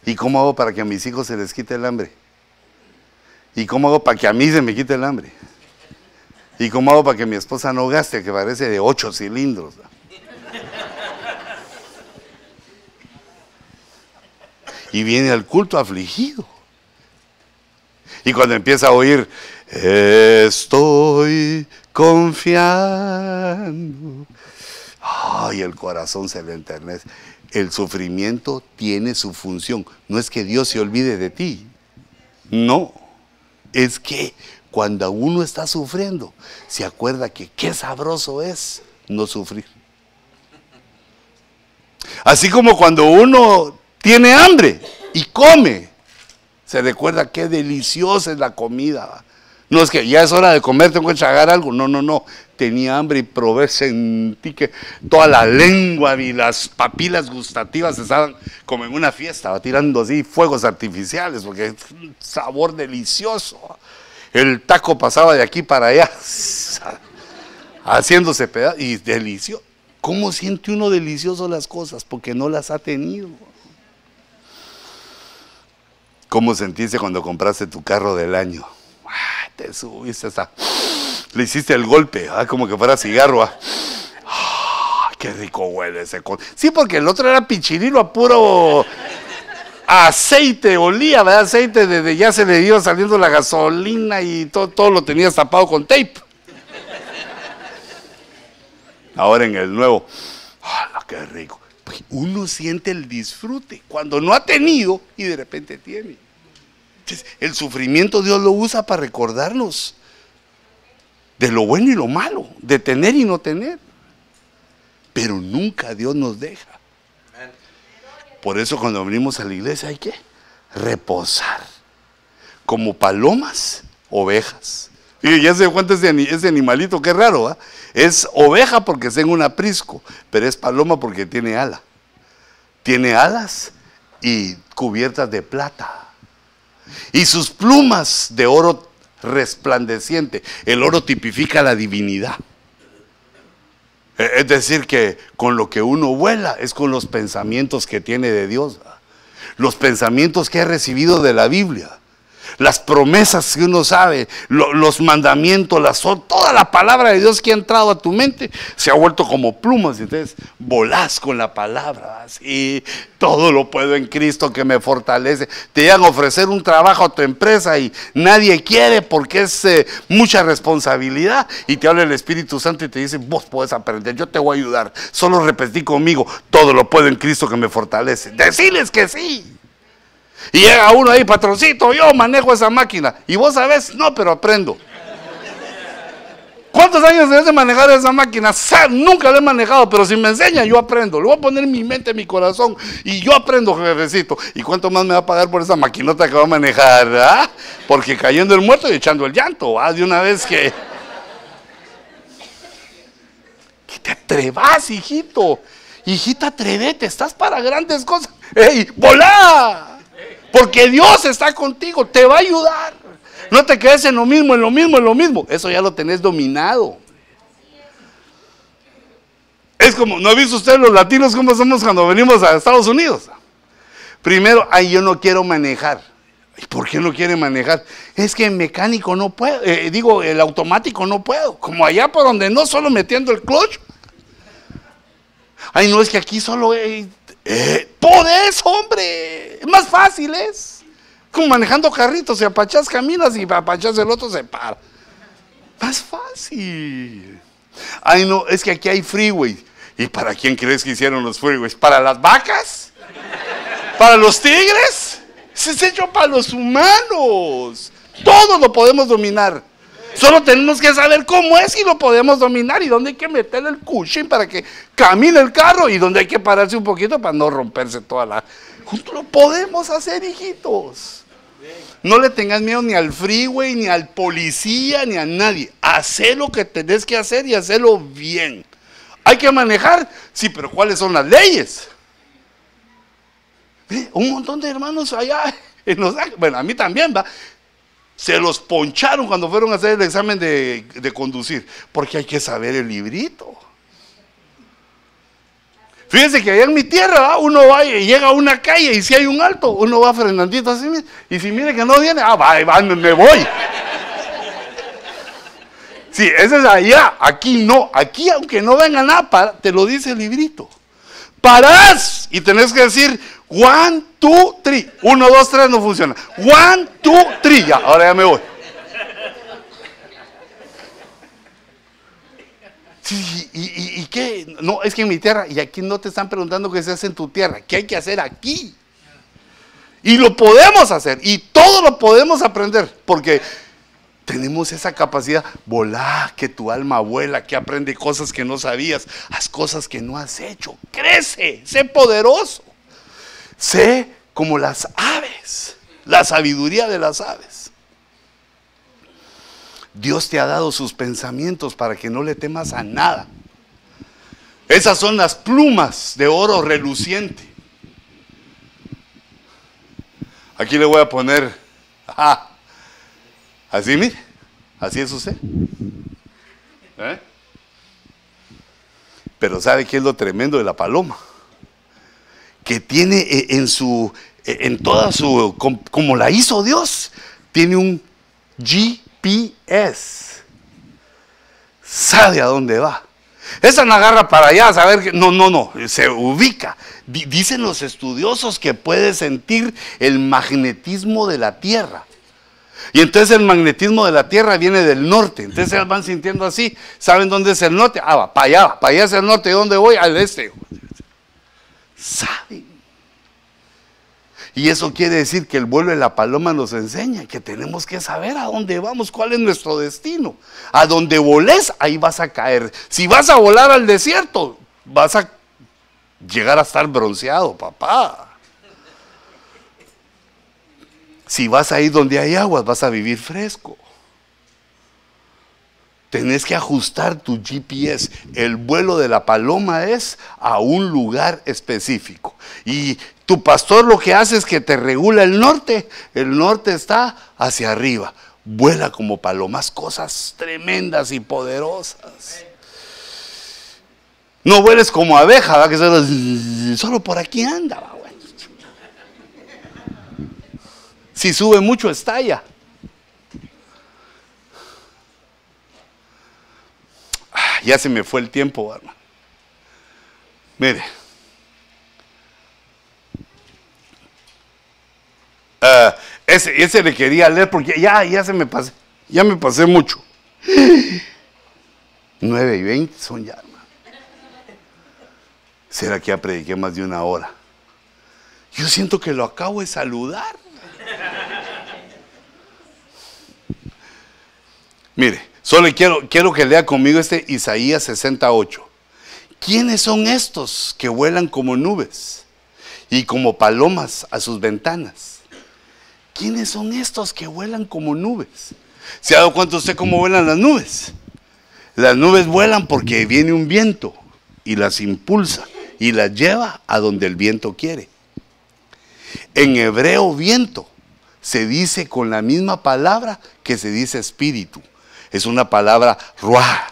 ¿Y cómo hago para que a mis hijos se les quite el hambre? ¿Y cómo hago para que a mí se me quite el hambre? ¿Y cómo hago para que mi esposa no gaste, que parece de ocho cilindros? Y viene al culto afligido. Y cuando empieza a oír, estoy confiando. Ay, el corazón se le enternece el sufrimiento tiene su función. No es que Dios se olvide de ti. No. Es que cuando uno está sufriendo, se acuerda que qué sabroso es no sufrir. Así como cuando uno tiene hambre y come, se recuerda qué deliciosa es la comida. No es que ya es hora de comer, tengo que tragar algo. No, no, no. Tenía hambre y probé, sentí que toda la lengua y las papilas gustativas estaban como en una fiesta, tirando así fuegos artificiales, porque es un sabor delicioso. El taco pasaba de aquí para allá, haciéndose pedazos, y delicioso. ¿Cómo siente uno delicioso las cosas? Porque no las ha tenido. ¿Cómo sentiste cuando compraste tu carro del año? Te subiste hasta, le hiciste el golpe, ¿ah? como que fuera cigarro. ¿ah? ah qué rico huele ese con. Sí, porque el otro era pichirilo a puro aceite, olía, ¿verdad? Aceite, desde ya se le dio saliendo la gasolina y todo, todo lo tenías tapado con tape. Ahora en el nuevo, ¡ah, qué rico! Pues uno siente el disfrute cuando no ha tenido y de repente tiene el sufrimiento Dios lo usa para recordarnos de lo bueno y lo malo, de tener y no tener. Pero nunca Dios nos deja. Por eso cuando venimos a la iglesia hay que reposar. Como palomas, ovejas. Y ya se cuenta ese, animalito, qué raro, Es oveja porque es en un aprisco, pero es paloma porque tiene ala. Tiene alas y cubiertas de plata. Y sus plumas de oro resplandeciente. El oro tipifica la divinidad. E, es decir, que con lo que uno vuela es con los pensamientos que tiene de Dios. Los pensamientos que ha recibido de la Biblia las promesas que uno sabe, los mandamientos, las, toda la palabra de Dios que ha entrado a tu mente se ha vuelto como plumas. Entonces volás con la palabra. Y todo lo puedo en Cristo que me fortalece. Te llegan a ofrecer un trabajo a tu empresa y nadie quiere porque es eh, mucha responsabilidad. Y te habla el Espíritu Santo y te dice, vos puedes aprender, yo te voy a ayudar. Solo repetí conmigo, todo lo puedo en Cristo que me fortalece. Decirles que sí. Y llega uno ahí, patroncito, yo manejo esa máquina. Y vos sabés, no, pero aprendo. ¿Cuántos años debes de manejar esa máquina? Nunca la he manejado, pero si me enseña, yo aprendo. Le voy a poner mi mente, en mi corazón, y yo aprendo, jefecito. ¿Y cuánto más me va a pagar por esa maquinota que va a manejar? Ah? Porque cayendo el muerto y echando el llanto, ¿ah? de una vez que. Que te atrevas, hijito. Hijita, atrevete, estás para grandes cosas. ¡Ey, volá! Porque Dios está contigo, te va a ayudar. No te quedes en lo mismo, en lo mismo, en lo mismo. Eso ya lo tenés dominado. Es como, ¿no ha visto usted los latinos cómo somos cuando venimos a Estados Unidos? Primero, ay, yo no quiero manejar. ¿Y por qué no quiere manejar? Es que el mecánico no puedo, eh, digo, el automático no puedo. Como allá por donde no, solo metiendo el clutch. Ay, no, es que aquí solo eh, eh, eso, hombre. Más fácil es. Como manejando carritos, si apachas caminas y apachas el otro se para. Más fácil. Ay, no, es que aquí hay freeway. ¿Y para quién crees que hicieron los freeways? ¿Para las vacas? ¿Para los tigres? Se es hecho para los humanos. Todo lo podemos dominar. Solo tenemos que saber cómo es y lo podemos dominar y dónde hay que meterle el cushion para que camine el carro y dónde hay que pararse un poquito para no romperse toda la... Lo podemos hacer, hijitos. No le tengas miedo ni al freeway, ni al policía, ni a nadie. Hacé lo que tenés que hacer y hacerlo bien. ¿Hay que manejar? Sí, pero ¿cuáles son las leyes? Un montón de hermanos allá en Los bueno, a mí también va, se los poncharon cuando fueron a hacer el examen de, conducir, porque hay que saber el librito. Fíjense que allá en mi tierra uno va y llega a una calle y si hay un alto, uno va frenandito así y si mire que no viene, ah, va, me voy. Sí, ese es allá, aquí no, aquí aunque no venga nada, te lo dice el librito. Parás y tenés que decir, One, two, three. Uno, dos, tres, no funciona. One, two, three. Ya, ahora ya me voy. Y, y, qué? No, es que en mi tierra, y aquí no te están preguntando qué se hace en tu tierra, qué hay que hacer aquí. Y lo podemos hacer, y todo lo podemos aprender, porque tenemos esa capacidad. Volá, que tu alma vuela, que aprende cosas que no sabías, haz cosas que no has hecho, crece, sé poderoso. Sé como las aves, la sabiduría de las aves. Dios te ha dado sus pensamientos para que no le temas a nada. Esas son las plumas de oro reluciente. Aquí le voy a poner, así mire, así es usted. ¿Eh? Pero ¿sabe qué es lo tremendo de la paloma? Que tiene eh, en su, eh, en toda su, como la hizo Dios, tiene un GPS. Sabe a dónde va. Esa no agarra para allá, saber que, no, no, no, se ubica. Dicen los estudiosos que puede sentir el magnetismo de la Tierra. Y entonces el magnetismo de la Tierra viene del norte. Entonces van sintiendo así. ¿Saben dónde es el norte? Ah, va, para allá, para allá es el norte. ¿Y dónde voy? Al este saben. Y eso quiere decir que el vuelo de la paloma nos enseña que tenemos que saber a dónde vamos, cuál es nuestro destino. A donde voles, ahí vas a caer. Si vas a volar al desierto, vas a llegar a estar bronceado, papá. Si vas a ir donde hay aguas, vas a vivir fresco. Tenés que ajustar tu GPS. El vuelo de la paloma es a un lugar específico. Y tu pastor lo que hace es que te regula el norte. El norte está hacia arriba. Vuela como palomas, cosas tremendas y poderosas. No vueles como abeja, que solo, solo por aquí anda. Si sube mucho, estalla. Ya se me fue el tiempo, hermano. Mire. Ah, ese, ese, le quería leer porque ya, ya se me pasé. Ya me pasé mucho. 9 y 20 son ya, hermano. ¿Será que ya prediqué más de una hora? Yo siento que lo acabo de saludar. Mire, solo quiero, quiero que lea conmigo este Isaías 68. ¿Quiénes son estos que vuelan como nubes y como palomas a sus ventanas? ¿Quiénes son estos que vuelan como nubes? ¿Se ha dado cuenta usted cómo vuelan las nubes? Las nubes vuelan porque viene un viento y las impulsa y las lleva a donde el viento quiere. En hebreo viento se dice con la misma palabra que se dice espíritu es una palabra ruah.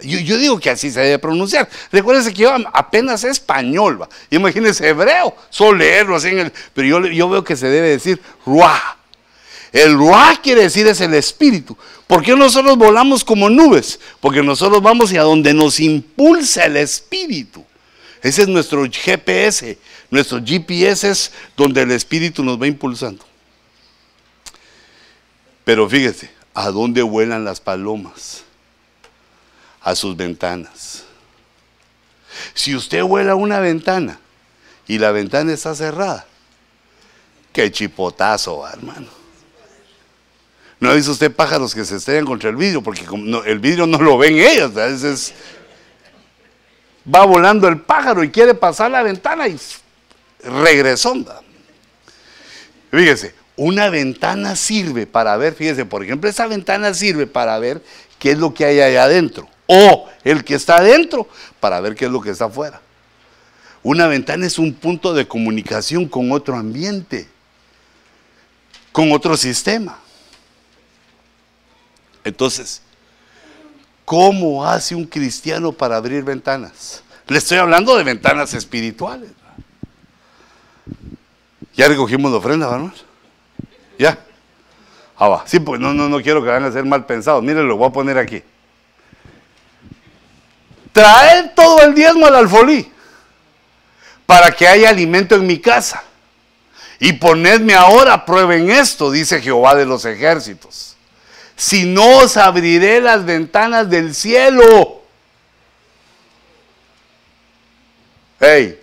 Yo, digo que así se debe pronunciar. Recuérdense que yo apenas español, ¿va? imagínense hebreo, solo leerlo así en el. Pero yo, veo que se debe decir ruah. El ruah quiere decir es el espíritu. ¿Por qué nosotros volamos como nubes? Porque nosotros vamos hacia donde nos impulsa el espíritu. Ese es nuestro GPS. Nuestro GPS es donde el espíritu nos va impulsando. Pero fíjese, ¿A dónde vuelan las palomas? A sus ventanas. Si usted vuela a una ventana y la ventana está cerrada, qué chipotazo, hermano. ¿No ha visto usted pájaros que se estrellan contra el vidrio? Porque el vidrio no lo ven ellos. veces va volando el pájaro y quiere pasar la ventana y regresó. Fíjese, una ventana sirve para ver, fíjese, por ejemplo, esa ventana sirve para ver qué es lo que hay allá adentro. O el que está adentro para ver qué es lo que está afuera. Una ventana es un punto de comunicación con otro ambiente, con otro sistema. Entonces, ¿cómo hace un cristiano para abrir ventanas? Le estoy hablando de ventanas espirituales. Ya recogimos la ofrenda, vamos. ¿Ya? Ah, va. Sí, pues no, no, no quiero que vayan a ser mal pensados. Miren, lo voy a poner aquí. Traed todo el diezmo al alfolí para que haya alimento en mi casa. Y ponedme ahora prueba en esto, dice Jehová de los ejércitos. Si no os abriré las ventanas del cielo. Hey,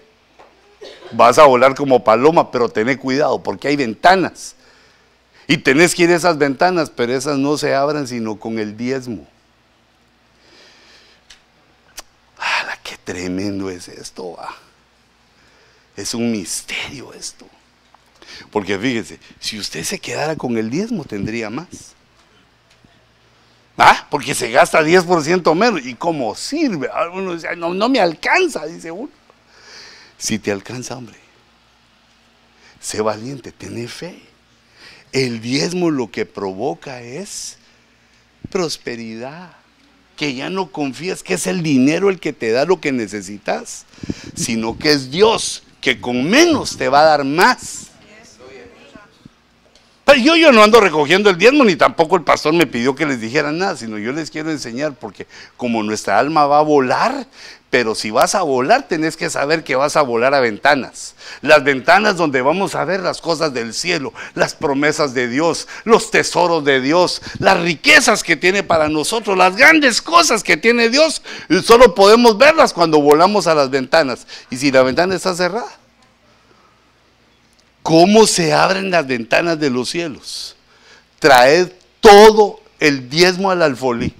vas a volar como paloma, pero ten cuidado porque hay ventanas y tenés que ir a esas ventanas, pero esas no se abran sino con el diezmo. ¡Hala, qué tremendo es esto! Es un misterio esto. Porque fíjese, si usted se quedara con el diezmo, tendría más. ¿Ah? Porque se gasta 10% menos. ¿Y cómo sirve? Ah, uno dice, no, no me alcanza, dice uno. Si te alcanza, hombre, sé valiente, ten fe. El diezmo lo que provoca es prosperidad. Que ya no confías que es el dinero el que te da lo que necesitas, sino que es Dios que con menos te va a dar más. Pero yo, yo no ando recogiendo el diezmo, ni tampoco el pastor me pidió que les dijera nada, sino yo les quiero enseñar, porque como nuestra alma va a volar, pero si vas a volar, tenés que saber que vas a volar a ventanas. Las ventanas donde vamos a ver las cosas del cielo, las promesas de Dios, los tesoros de Dios, las riquezas que tiene para nosotros, las grandes cosas que tiene Dios. solo podemos verlas cuando volamos a las ventanas. Y si la ventana está cerrada, ¿cómo se abren las ventanas de los cielos? Traed todo el diezmo al alfolí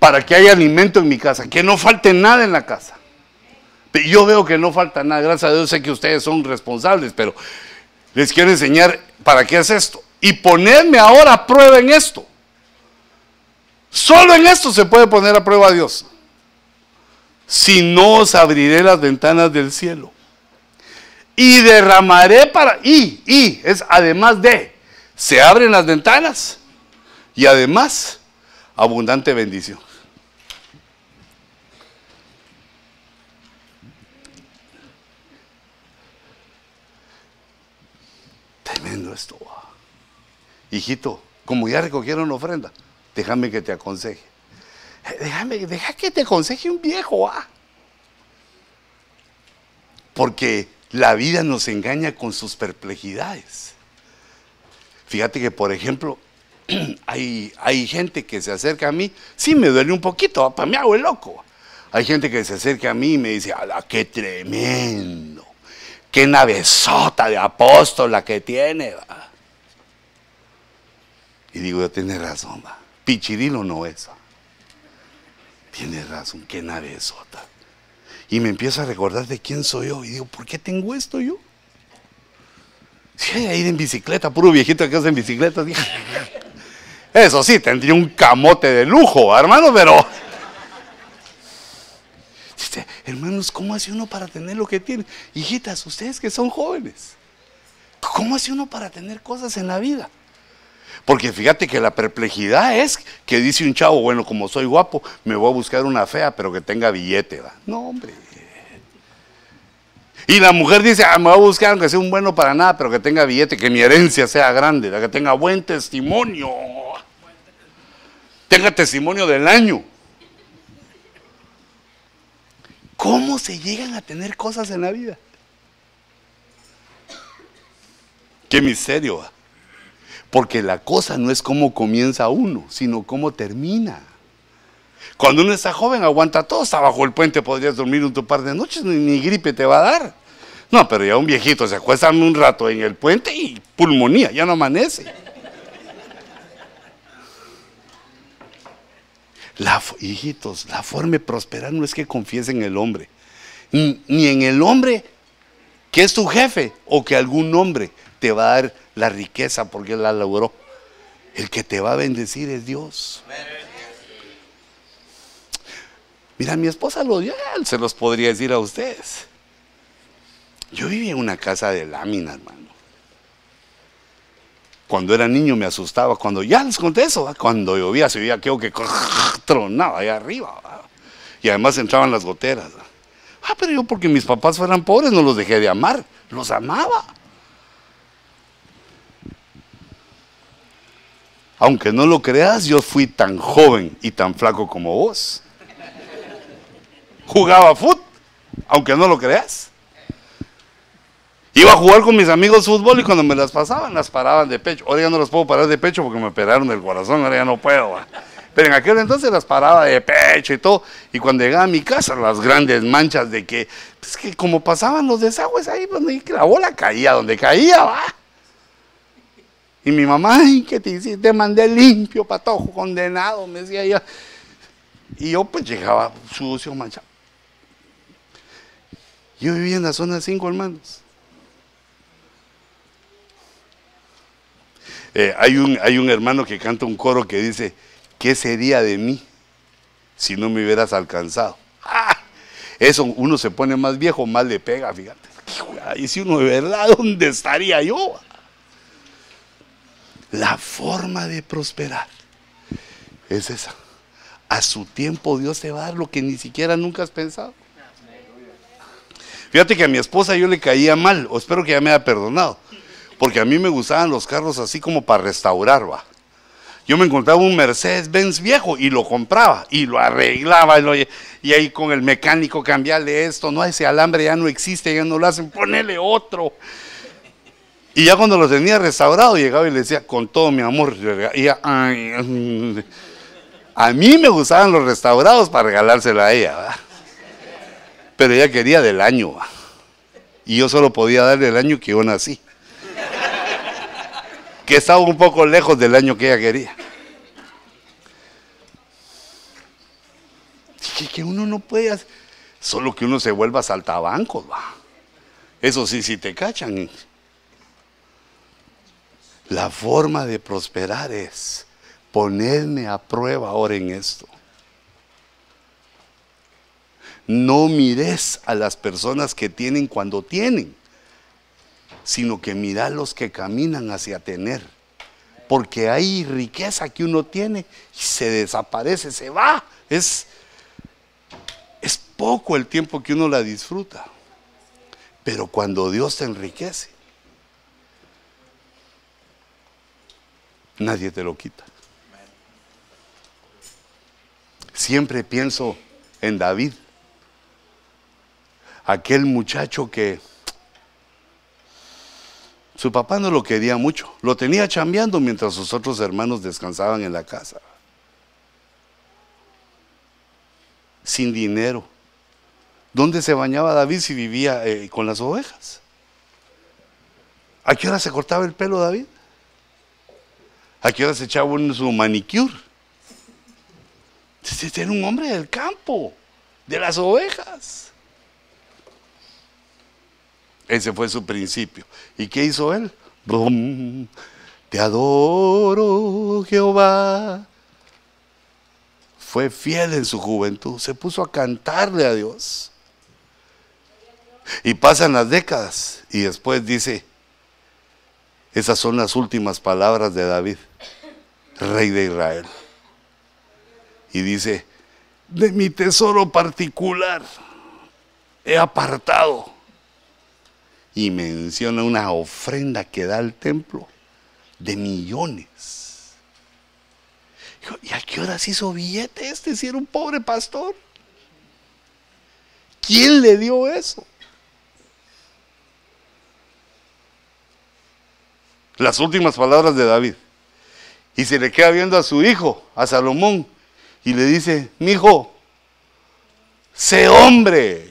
para que haya alimento en mi casa, que no falte nada en la casa. Yo veo que no falta nada, gracias a Dios sé que ustedes son responsables, pero les quiero enseñar para qué es esto. Y ponerme ahora a prueba en esto. Solo en esto se puede poner a prueba a Dios. Si no os abriré las ventanas del cielo. Y derramaré para... Y, y, es además de. Se abren las ventanas. Y además, abundante bendición. Tremendo esto. Hijito, como ya recogieron ofrenda, déjame que te aconseje. Eh, déjame, deja que te aconseje un viejo, ¿ah? Porque la vida nos engaña con sus perplejidades. Fíjate que, por ejemplo, hay, hay gente que se acerca a mí, sí me duele un poquito, para mí hago el loco. Hay gente que se acerca a mí y me dice, ¡ala, qué tremendo! ¡Qué navezota de apóstol la que tiene! Y digo, yo tiene razón, va. Pichirilo no es. Tiene razón, qué navezota. Y me empiezo a recordar de quién soy yo. Y digo, ¿por qué tengo esto yo? Si hay ir en bicicleta, puro viejito que hace en bicicleta. Eso sí, tendría un camote de lujo, hermano, pero. Dice, hermanos, ¿cómo hace uno para tener lo que tiene? Hijitas, ustedes que son jóvenes, ¿cómo hace uno para tener cosas en la vida? Porque fíjate que la perplejidad es que dice un chavo, bueno, como soy guapo, me voy a buscar una fea, pero que tenga billete. ¿va? No, hombre. Y la mujer dice, ah, me voy a buscar aunque sea un bueno para nada, pero que tenga billete, que mi herencia sea grande, que tenga buen testimonio. Tenga testimonio del año. ¿Cómo se llegan a tener cosas en la vida? Qué misterio. ¿va? Porque la cosa no es cómo comienza uno, sino cómo termina. Cuando uno está joven aguanta todo, está bajo el puente, podrías dormir un par de noches, ni, gripe te va a dar. No, pero ya un viejito se acuesta un rato en el puente y pulmonía, ya no amanece. Hijitos, la forma de prosperar no es que confíes en el hombre, ni en el hombre que es tu jefe o que algún hombre te va a dar la riqueza porque la logró. El que te va a bendecir es Dios. Mira, mi esposa lo dio, se los podría decir a ustedes. Yo vivía en una casa de lámina, hermano. Cuando era niño me asustaba, cuando ya les conté eso, cuando llovía se veía aquello que tronaba allá arriba. Y además entraban las goteras. Ah, pero yo porque mis papás fueran pobres no los dejé de amar, los amaba. Aunque no lo creas, yo fui tan joven y tan flaco como vos. Jugaba fútbol, aunque no lo creas. Iba a jugar con mis amigos fútbol y cuando me las pasaban, las paraban de pecho. Ahora ya no las puedo parar de pecho porque me operaron el corazón, ahora ya no puedo. Pero en aquel entonces las paraba de pecho y todo. Y cuando llegaba a mi casa, las grandes manchas de que, pues que como pasaban los desagües ahí, pues la bola caía donde caía, va. Y mi mamá, ay, ¿qué te hiciste? Te mandé limpio, patojo, condenado, me decía ella. Y yo pues llegaba sucio, manchado. Yo vivía en la zona 5, hermanos. Eh, hay, un, hay un hermano que canta un coro que dice, ¿qué sería de mí si no me hubieras alcanzado? ¡Ah! Eso uno se pone más viejo, más le pega, fíjate. Y si uno de verdad, ¿dónde estaría yo? La forma de prosperar es esa. A su tiempo Dios te va a dar lo que ni siquiera nunca has pensado. Fíjate que a mi esposa yo le caía mal, o espero que ya me haya perdonado, porque a mí me gustaban los carros así como para restaurar, va. Yo me encontraba un Mercedes Benz viejo y lo compraba y lo arreglaba y, y ahí con el mecánico cambiarle esto, no, ese alambre ya no existe, ya no lo hacen, ponele otro. Y ya cuando lo tenía restaurado, llegaba y le decía, con todo mi amor, y a mí me gustaban los restaurados para regalárselo a ella, pero ella quería del año, y yo solo podía darle el año que yo nací, que estaba un poco lejos del año que ella quería. Que, que uno no puede, hacer, solo que uno se vuelva saltabancos, va. Eso sí, si te cachan, la forma de prosperar es ponedme a prueba ahora en esto. No mires a las personas que tienen cuando tienen, sino que mira los que caminan hacia tener. Porque hay riqueza que uno tiene y se desaparece, se va. Es, es poco el tiempo que uno la disfruta. Pero cuando Dios te enriquece, nadie te lo quita. Siempre pienso en David, aquel muchacho que su papá no lo quería mucho, lo tenía chambeando mientras sus otros hermanos descansaban en la casa. Sin dinero. ¿Dónde se bañaba David si vivía eh, con las ovejas? ¿A qué hora se cortaba el pelo David? ¿A qué hora se echaba su manicure? Era un hombre del campo, de las ovejas. Ese fue su principio. ¿Y qué hizo él? Te adoro, Jehová. Fue fiel en su juventud. Se puso a cantarle a Dios. Y pasan las décadas y después dice, esas son las últimas palabras de David, rey de Israel. Y dice, de mi tesoro particular he apartado. Y menciona una ofrenda que da al templo de millones. ¿Y a qué horas hizo billete este si era un pobre pastor? ¿Quién le dio eso? Las últimas palabras de David. Y se le queda viendo a su hijo, a Salomón, y le dice, mi hijo, sé hombre.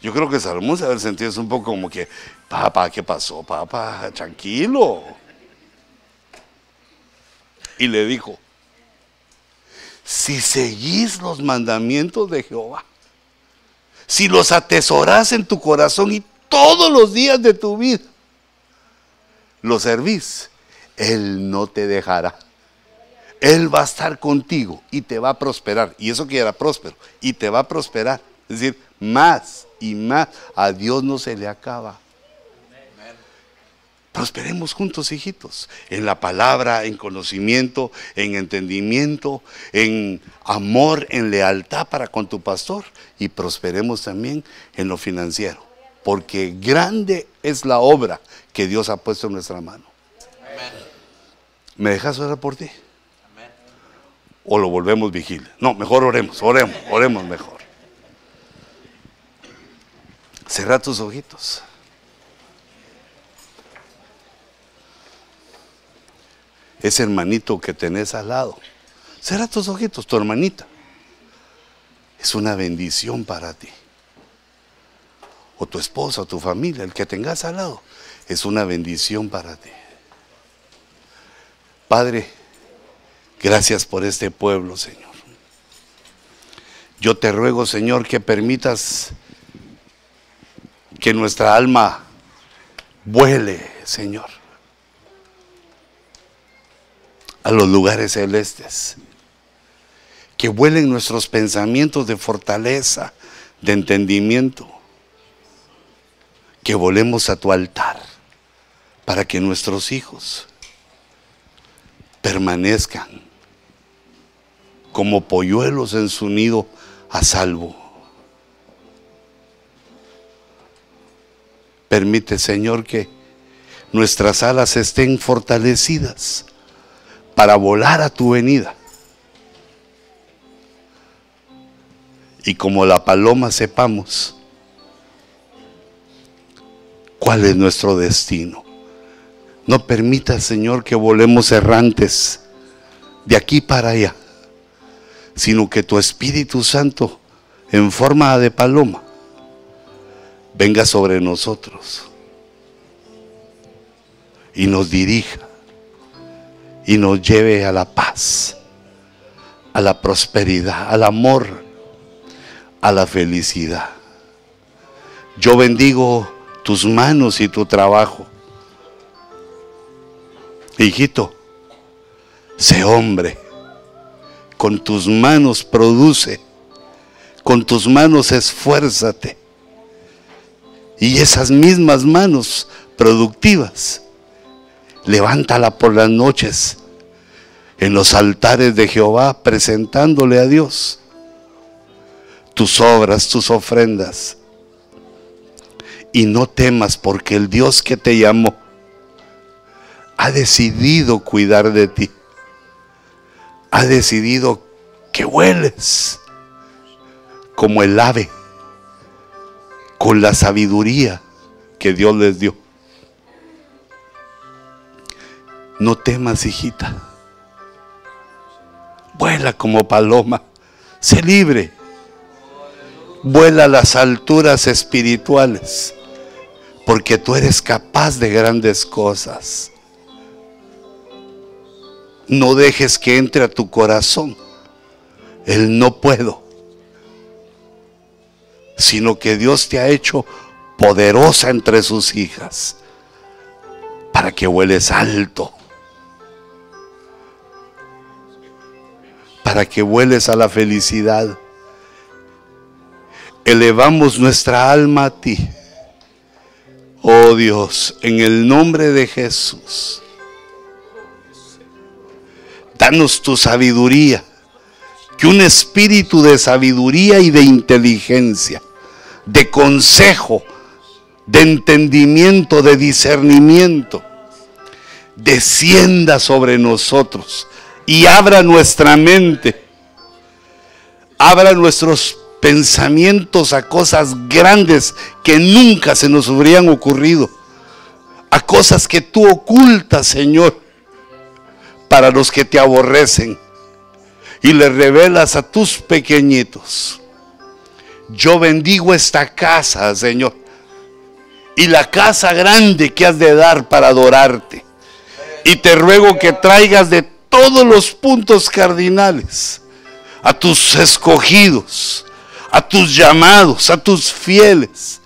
Yo creo que Salomón se haber sentido un poco como que, papá, ¿qué pasó, papá? Tranquilo. Y le dijo, si seguís los mandamientos de Jehová, si los atesoras en tu corazón y todos los días de tu vida lo servís, Él no te dejará. Él va a estar contigo y te va a prosperar. Y eso que era próspero. Y te va a prosperar. Es decir, más y más. A Dios no se le acaba. Prosperemos juntos, hijitos, en la palabra, en conocimiento, en entendimiento, en amor, en lealtad para con tu pastor. Y prosperemos también en lo financiero. Porque grande es la obra que Dios ha puesto en nuestra mano. ¿Me dejas orar por ti? o lo volvemos vigilia. No, mejor oremos, oremos, oremos mejor. Cerra tus ojitos. Ese hermanito que tenés al lado. Cerra tus ojitos, tu hermanita. Es una bendición para ti. O tu esposa, tu familia, el que tengas al lado, es una bendición para ti. Padre, Gracias por este pueblo, Señor. Yo te ruego, Señor, que permitas que nuestra alma vuele, Señor, a los lugares celestes. Que vuelen nuestros pensamientos de fortaleza, de entendimiento. Que volemos a tu altar para que nuestros hijos permanezcan como polluelos en su nido a salvo. Permite, Señor, que nuestras alas estén fortalecidas para volar a tu venida. Y como la paloma sepamos cuál es nuestro destino. No permita, Señor, que volemos errantes de aquí para allá sino que tu Espíritu Santo en forma de paloma venga sobre nosotros y nos dirija y nos lleve a la paz, a la prosperidad, al amor, a la felicidad. Yo bendigo tus manos y tu trabajo. Hijito, Sé hombre. Con tus manos produce. Con tus manos esfuérzate. Y esas mismas manos productivas, levántala por las noches en los altares de Jehová presentándole a Dios tus obras, tus ofrendas. Y no temas porque el Dios que te llamó ha decidido cuidar de ti. Ha decidido que hueles como el ave con la sabiduría que Dios les dio. No temas, hijita. Vuela como paloma. Sé libre. Vuela a las alturas espirituales. Porque tú eres capaz de grandes cosas. No dejes que entre a tu corazón el no puedo. Sino que Dios te ha hecho poderosa entre sus hijas. Para que vueles alto para que vueles a la felicidad. Elevamos nuestra alma a ti. Oh Dios, en el nombre de Jesús. Danos tu sabiduría. Que un espíritu de sabiduría y de inteligencia, de consejo, de entendimiento, de discernimiento, descienda sobre nosotros y abra nuestra mente, abra nuestros pensamientos a cosas grandes que nunca se nos habrían ocurrido, a cosas que tú ocultas, Señor, para los que te aborrecen y le revelas a tus pequeñitos. Yo bendigo esta casa, Señor, y la casa grande que has de dar para adorarte. Y te ruego que traigas de todos los puntos cardinales, a tus escogidos, a tus llamados, a tus fieles.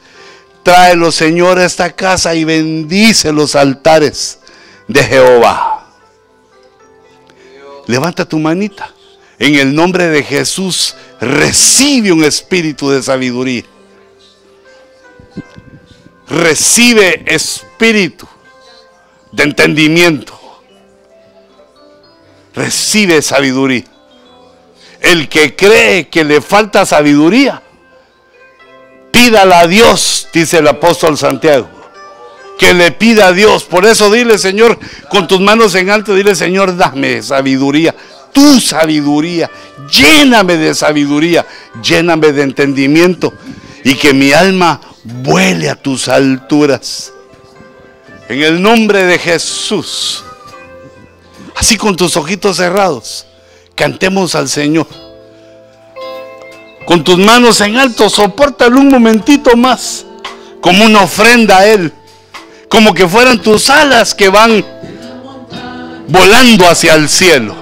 Tráelo, Señor, a esta casa y bendice los altares de Jehová. Levanta tu manita. En el nombre de Jesús, recibe un espíritu de sabiduría. Recibe espíritu de entendimiento recibe sabiduría. El que cree que le falta sabiduría, pídala a Dios, dice el apóstol Santiago. Que le pida a Dios. Por eso dile, Señor, con tus manos en alto, dile, Señor, dame sabiduría. Tu sabiduría. Lléname de sabiduría. Lléname de entendimiento. Y que mi alma vuele a tus alturas. En el nombre de Jesús. Así con tus ojitos cerrados, cantemos al Señor. Con tus manos en alto, soportalo un momentito más, como una ofrenda a Él, como que fueran tus alas que van volando hacia el cielo.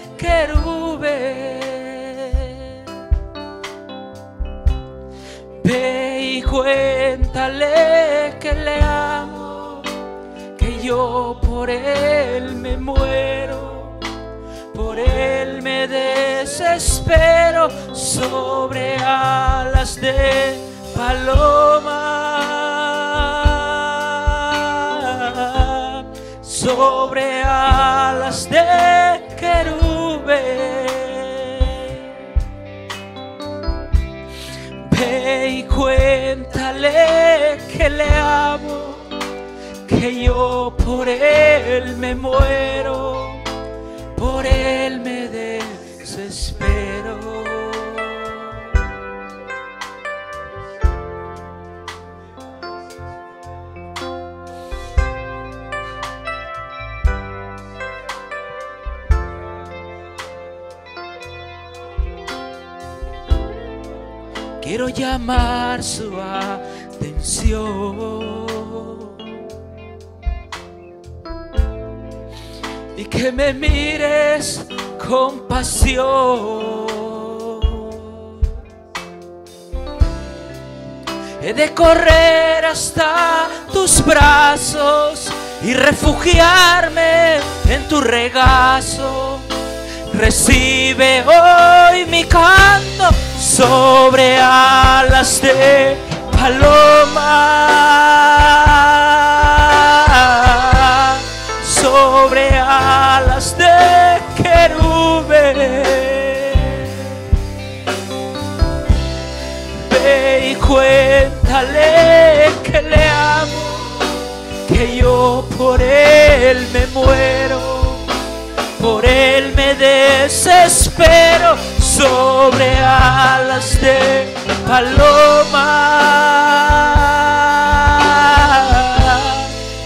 Y cuéntale que le amo, que yo por él me muero por él me desespero sobre alas de paloma, sobre alas de querube. Ve cuéntale que le amo, que yo por él me muero por él me desespero. Quiero llamar su atención. Y que me mires con pasión. He de correr hasta tus brazos y refugiarme en tu regazo. Recibe hoy mi canto sobre alas de paloma, sobre alas de querube. Ve y cuéntale que le amo, que yo por él me muero por él desespero sobre alas de paloma,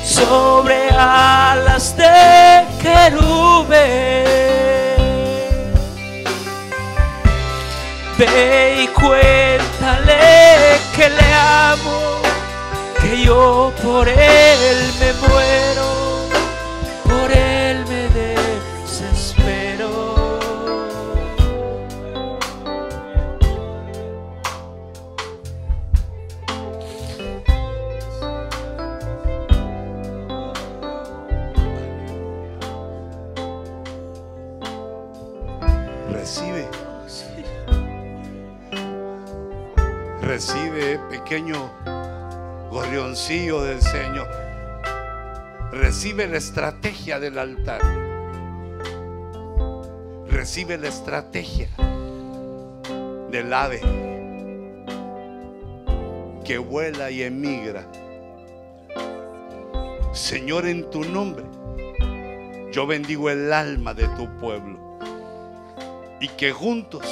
sobre alas de querube. Ve y cuéntale que le amo, que yo por él pequeño gorrioncillo del Señor. Recibe la estrategia del altar. Recibe la estrategia del ave que vuela y emigra. Señor, en tu nombre, yo bendigo el alma de tu pueblo y que juntos,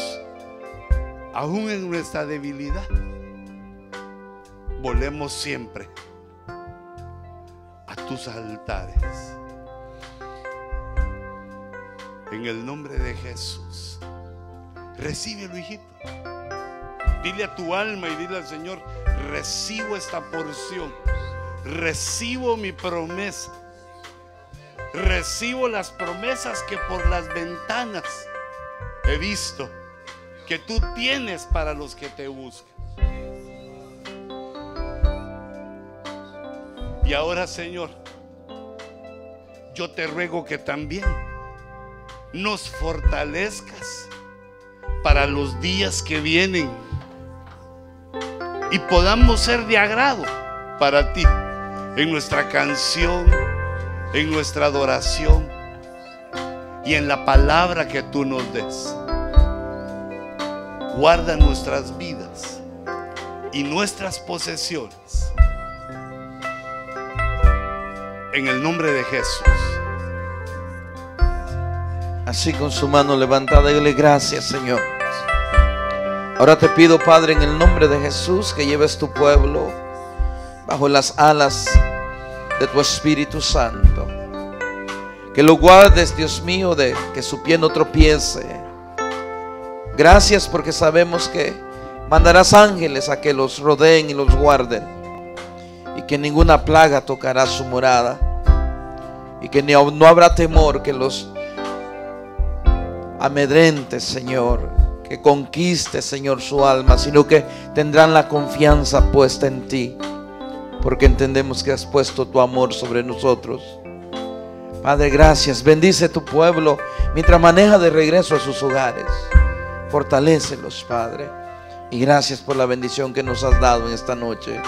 aún en nuestra debilidad, volemos siempre a tus altares. En el nombre de Jesús, recíbelo, hijito. Dile a tu alma y dile al Señor, recibo esta porción, recibo mi promesa, recibo las promesas que por las ventanas he visto que tú tienes para los que te buscan. Y ahora, Señor, yo te ruego que también nos fortalezcas para los días que vienen y podamos ser de agrado para ti en nuestra canción, en nuestra adoración y en la palabra que tú nos des. Guarda nuestras vidas y nuestras posesiones. En el nombre de Jesús. Así con su mano levantada, dile gracias, Señor. Ahora te pido, Padre, en el nombre de Jesús, que lleves tu pueblo bajo las alas de tu Espíritu Santo. Que lo guardes, Dios mío, de que su pie no tropiece. Gracias porque sabemos que mandarás ángeles a que los rodeen y los guarden. Y que ninguna plaga tocará su morada. Y que no habrá temor que los amedrente, Señor, que conquiste, Señor, su alma, sino que tendrán la confianza puesta en ti, porque entendemos que has puesto tu amor sobre nosotros. Padre, gracias. Bendice tu pueblo mientras maneja de regreso a sus hogares. Fortalécelos, Padre. Y gracias por la bendición que nos has dado en esta noche.